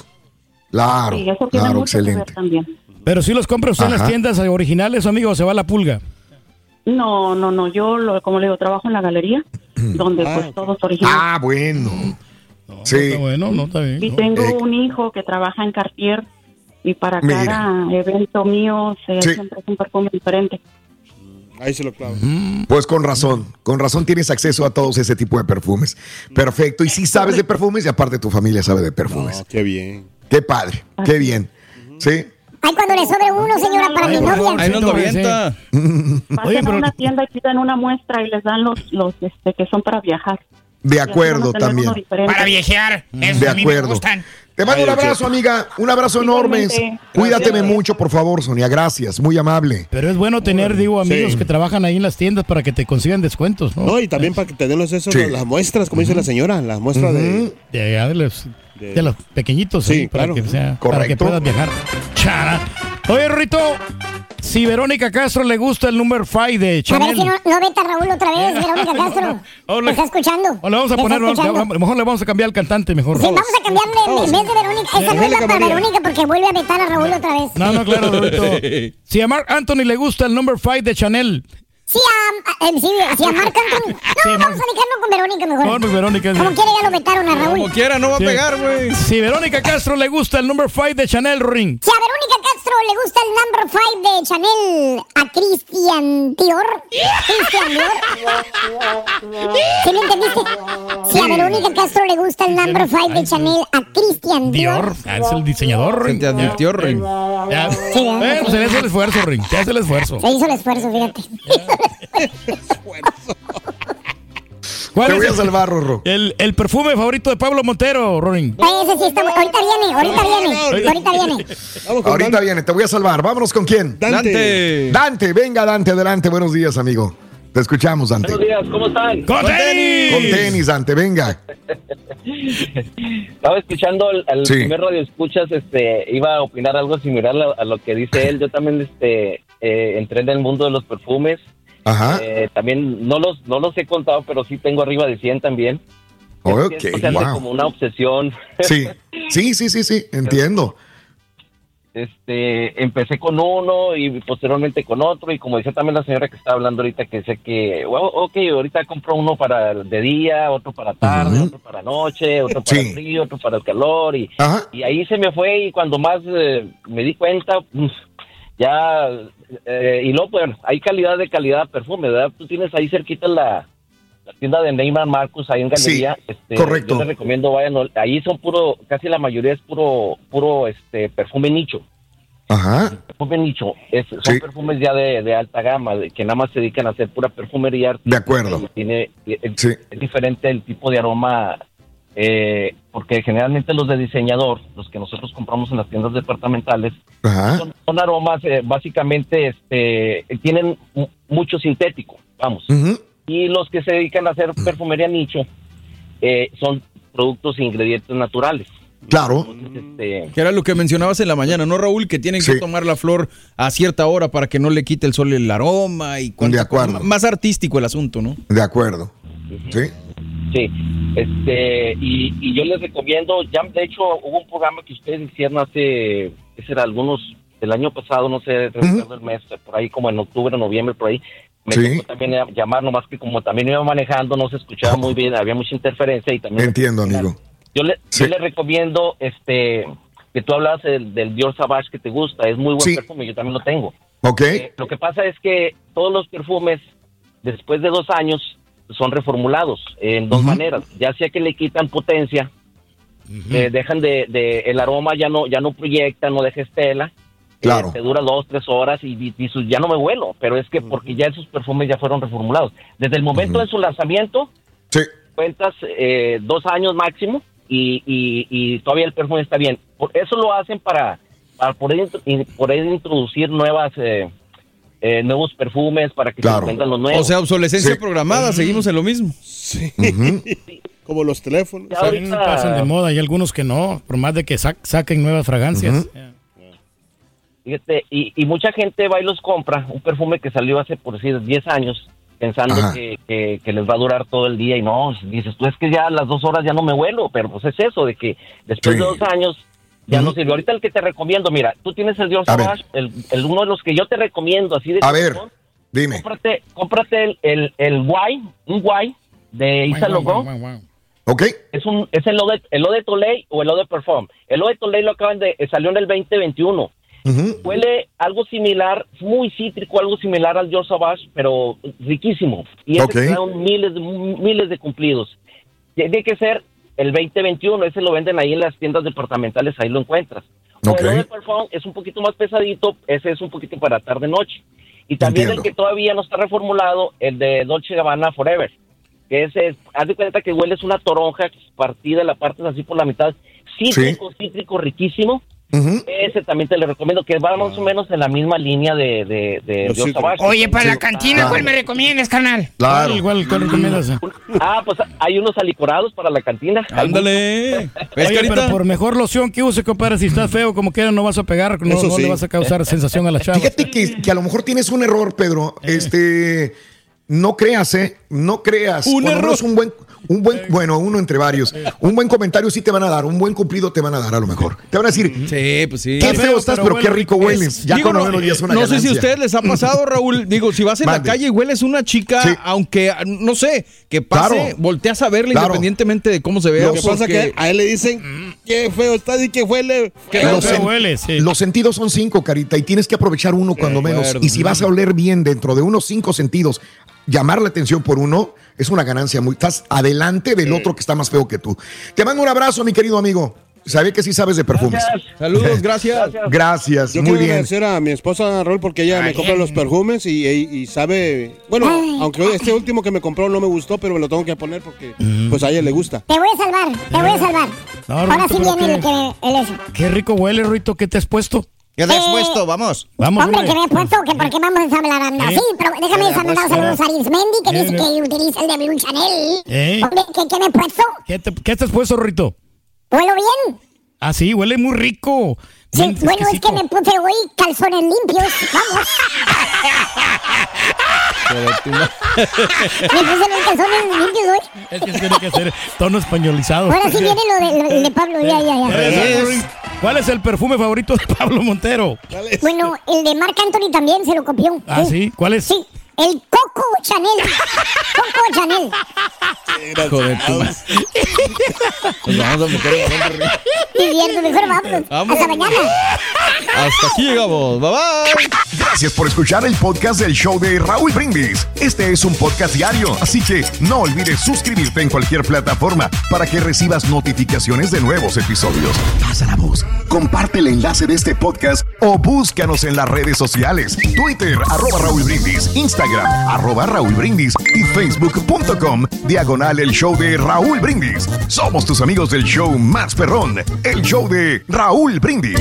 Claro. Sí, eso tiene Claro, mucho que ver excelente. también. Pero si los compra usted en las Ajá. tiendas originales, amigo, se va la pulga. No, no, no, yo, lo, como le digo, trabajo en la galería, donde pues todo es original. Ah, bueno. sí. Está bueno, no está bien. Y ¿no? tengo Eh. un hijo que trabaja en Cartier y para Mira. cada evento mío se Sí. siempre es un perfume diferente. Ahí se lo clavo. Pues con razón, con razón tienes acceso a todos ese tipo de perfumes. Perfecto. Y si sabes de perfumes y aparte tu familia sabe de perfumes. No, qué bien. Qué padre, qué bien. Sí. Ay, cuando le sobre uno, señora, para mi novia. Ahí nos lo avienta. Pasen Oye, a una tienda y pidan una muestra y les dan los, los este, que son para viajar. De acuerdo también. Para viajear. Esos De a mí me acuerdo. gustan. Te mando un abrazo, Cheto. amiga. Un abrazo enorme. Cuídateme Gracias. mucho, por favor, Sonia. Gracias. Muy amable. Pero es bueno tener, digo, amigos Sí. que trabajan ahí en las tiendas para que te consigan descuentos, ¿no? No, y también para que te den los esos, Sí. las muestras, como dice la señora, las muestras de... De, de los, de los pequeñitos, Sí, para, claro. que sea, para que Correcto. puedas viajar. Chara. Oye, Rito, si Verónica Castro le gusta el número 5 de A ver Chanel. si no, no vete a Raúl otra vez, Verónica Castro. ¿Me está escuchando? o le vamos a ¿Me está poner, a lo mejor le vamos a cambiar al cantante mejor. Sí, vamos a cambiarle en- en vez de Verónica. Esa no es la para. Verónica porque vuelve a vetar a Raúl otra vez. No, no, claro, Rito. Si a Mark Anthony le gusta el number 5 de Chanel. Sí, a, a- eh, sí, sí, a Marc Anthony. No, vamos a dejarlo con Verónica mejor. No, pues Verónica. Como quiera ya lo vetaron a Raúl. Sí. güey. Si Verónica Castro le gusta el number 5 de Chanel, Ring. Si a Verónica Castro le gusta el number 5 de Chanel a Christian Dior. Christian Dior. ¿Sí me entendiste? Si a Sí. Verónica Castro le gusta el number 5 de Chanel a Christian Dior. Dior, ah, es el diseñador, Ring. te advirtió, Ring. Ya. Sí. Eh, pues se le hace el esfuerzo, Ring. Se hace el esfuerzo. Se hizo el esfuerzo, fíjate. ¿Cuál Te es voy a el- salvar, Rorro. El, el perfume favorito de Pablo Montero, Ring. Ese sí está bu- Ahorita viene, ahorita viene, ahorita viene. Ahorita viene, te voy a salvar. Vámonos con quién. Dante. Dante, venga, Dante, adelante. Buenos días, amigo. Te escuchamos, Dante. Buenos días, ¿cómo están? ¡Con tenis! Con tenis, Dante, venga. Estaba escuchando al, al Sí. primer radio escuchas, este, iba a opinar algo similar a, a lo que dice él. Yo también, este, eh, entré en el mundo de los perfumes. Ajá. Eh, también no los, no los he contado, pero sí tengo arriba de 100 también. Ok, wow. como una obsesión. Sí, sí, sí, sí, sí, entiendo. Este, empecé con uno y posteriormente con otro y como decía también la señora que estaba hablando ahorita que sé que, wow, ok, ahorita compro uno para el de día, otro para tarde, otro para noche, otro para el frío, otro para el calor y, y ahí se me fue y cuando más eh, me di cuenta, uf, ya, eh, y luego pues hay calidad de calidad de perfume, ¿verdad? Tú tienes ahí cerquita la, la tienda de Neymar Marcus ahí en Galería. Sí, este, correcto. Yo les recomiendo, vayan, ahí son puro, casi la mayoría es puro, puro este perfume nicho. Ajá. Perfume nicho, es- son Sí. perfumes ya de, de alta gama, de- que nada más se dedican a hacer pura perfumería. De acuerdo. Tiene, es, es diferente el tipo de aroma, eh, porque generalmente los de diseñador, los que nosotros compramos en las tiendas departamentales, son, son aromas eh, básicamente este, tienen mu- mucho sintético, vamos. Y los que se dedican a hacer perfumería nicho eh, son productos e ingredientes naturales. Claro. Este, Que era lo que mencionabas en la mañana, ¿no, Raúl? Que tienen que tomar la flor a cierta hora para que no le quite el sol el aroma y cuánta De acuerdo. Más artístico el asunto, ¿no? De acuerdo. Sí. Sí, este, y, y yo les recomiendo, ya de hecho hubo un programa que ustedes hicieron hace, ¿qué será? Algunos, el año pasado, no sé, recuerdo el mes, por ahí como en octubre, noviembre, por ahí, me Sí. también llamar, nomás que como también iba manejando, no se escuchaba muy bien, había mucha interferencia y también... Entiendo, amigo. Yo le, yo le recomiendo, este, que tú hablas del, del Dior Savage que te gusta, es muy buen Sí. perfume, yo también lo tengo. Ok. Eh, lo que pasa es que todos los perfumes, después de dos años, son reformulados en dos maneras. Ya sea que le quitan potencia, eh, dejan de, de- el aroma ya no ya no proyecta, no deja estela. Claro. Eh, te dura dos, tres horas y, y- y su- ya no me vuelo, pero es que porque ya esos perfumes ya fueron reformulados. Desde el momento de su lanzamiento, cuentas eh, dos años máximo y, y- todavía el perfume está bien. Por eso lo hacen para, para poder, poder introducir nuevas eh, eh, nuevos perfumes para que se vendan los nuevos. O sea, obsolescencia programada, seguimos en lo mismo. Sí. Como los teléfonos. Ya ahorita- pasan de moda y algunos que no, por más de que sa- saquen nuevas fragancias. Fíjate, y, y mucha gente va y los compra, un perfume que salió hace, por decir, 10 años, pensando que, que- que les va a durar todo el día y no, dices, tú es que ya a las dos horas ya no me vuelo, pero pues es eso, de que después Sí. de dos años ya no sirve. Ahorita el que te recomiendo, mira, tú tienes el ver. Sauvage, el, el uno de los que yo te recomiendo, así de... A ver, dime. Cómprate, cómprate el, el, el Guay, un Guay de Isa Laurent. Ok. Es un es el Eau de, el Eau de Toilette o el Eau de Perform. El Eau de Toilette lo acaban de eh, salió en el 2021. Huele algo similar, muy cítrico, algo similar al Dior Sauvage, pero riquísimo. Y ese Ok. trae un miles de miles de cumplidos. Tiene que ser el 2021, ese lo venden ahí en las tiendas departamentales, ahí lo encuentras. O Ok. el Perform es un poquito más pesadito, ese es un poquito para tarde noche. Y también Entiendo. el que todavía no está reformulado, el de Dolce Gabbana Forever que ese es, haz de cuenta que hueles una toronja partida, la partes así por la mitad, cítrico, cítrico riquísimo. Ese también te lo recomiendo, que va más o menos en la misma línea de, de, de, Oso Bajo. Oye, para la cantina, ¿cuál me recomiendas, canal? Claro. Igual, ¿cuál recomiendas? Ah, pues hay unos alicorados para la cantina. Ándale. Oye, pero por mejor loción que use, compadre, si estás feo como quiera, no vas a pegar, no, Eso no sí. le vas a causar sensación a la chava. Fíjate que, que a lo mejor tienes un error, Pedro. Este, no creas, ¿eh? No creas. Un error. menos un buen, un buen, bueno, uno entre varios. Un buen comentario sí te van a dar, un buen cumplido te van a dar a lo mejor. Te van a decir, Sí, pues sí. qué feo estás, pero qué rico hueles. Ya Digo, con lo no, es una no sé si a ustedes les ha pasado, Raúl. Digo, si vas en Mande. la calle y hueles una chica, aunque, no sé, que pase, Claro. volteas a verla Claro. independientemente de cómo se vea. Lo que pasa que a él le dicen, qué feo está y que huele. Qué Los, feo sen- huele, sí. los sentidos son cinco, Carita, y tienes que aprovechar uno cuando menos. acuerdo. Y si vas a oler bien dentro de unos cinco sentidos, llamar la atención por uno es una ganancia. Muy, estás adelante del otro que está más feo que tú. Te mando un abrazo, mi querido amigo. Sabía que sí sabes de perfumes. Saludos, gracias. Gracias, Yo muy quiero bien. agradecer a mi esposa Raúl porque ella me compra los perfumes y, y- y sabe, bueno, aunque este último que me compró no me gustó, pero me lo tengo que poner porque pues a ella le gusta. Te voy a salvar, te voy a salvar. No, Ahora Ruito, sí viene el que el eso. Qué rico huele, Ruito, ¿qué te has puesto? ¿Qué te has Eh, puesto? Vamos. Vamos, Hombre, hombre. que me he puesto que porque vamos a ensamblar ¿Eh? así, pero déjame pues, saludos a. Arismendi que Eh, dice eh. que utiliza el de Blue Chanel. ¿Eh? Hombre, ¿qué, qué me he puesto? ¿Qué te, qué te has puesto, Ruito? ¿Huelo bien? Ah, sí, huele muy rico. Sí, bueno, es que me puse hoy calzones limpios. Vamos. me puse los calzones limpios hoy. Es que tiene que hacer tono españolizado. Ahora sí viene lo de, lo de Pablo, ya, ya, ya. Es- ¿Cuál es el perfume favorito de Pablo Montero? Bueno, el de Marc Anthony también se lo copió. Ah, sí, ¿cuál es? Sí, el Coco Chanel. Coco Chanel. Tu madre. Nos vamos a meter. Viviendo, mejor. Vamos. Hasta mañana. Hasta aquí llegamos. Bye bye. Gracias por escuchar el podcast del show de Raúl Brindis. Este es un podcast diario, así que no olvides suscribirte en cualquier plataforma para que recibas notificaciones de nuevos episodios. Pasa la voz, comparte el enlace de este podcast o búscanos en las redes sociales. Twitter, arroba Raúl Brindis, Instagram, arroba Raúl Brindis y facebook.com, diagonal el show de Raúl Brindis. Somos tus amigos del show más perrón, el show de Raúl Brindis.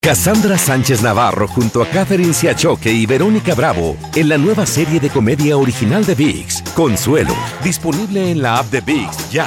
Cassandra Sánchez Navarro junto a Catherine Siachoque y Verónica Bravo en la nueva serie de comedia original de VIX, Consuelo, disponible en la app de VIX ya.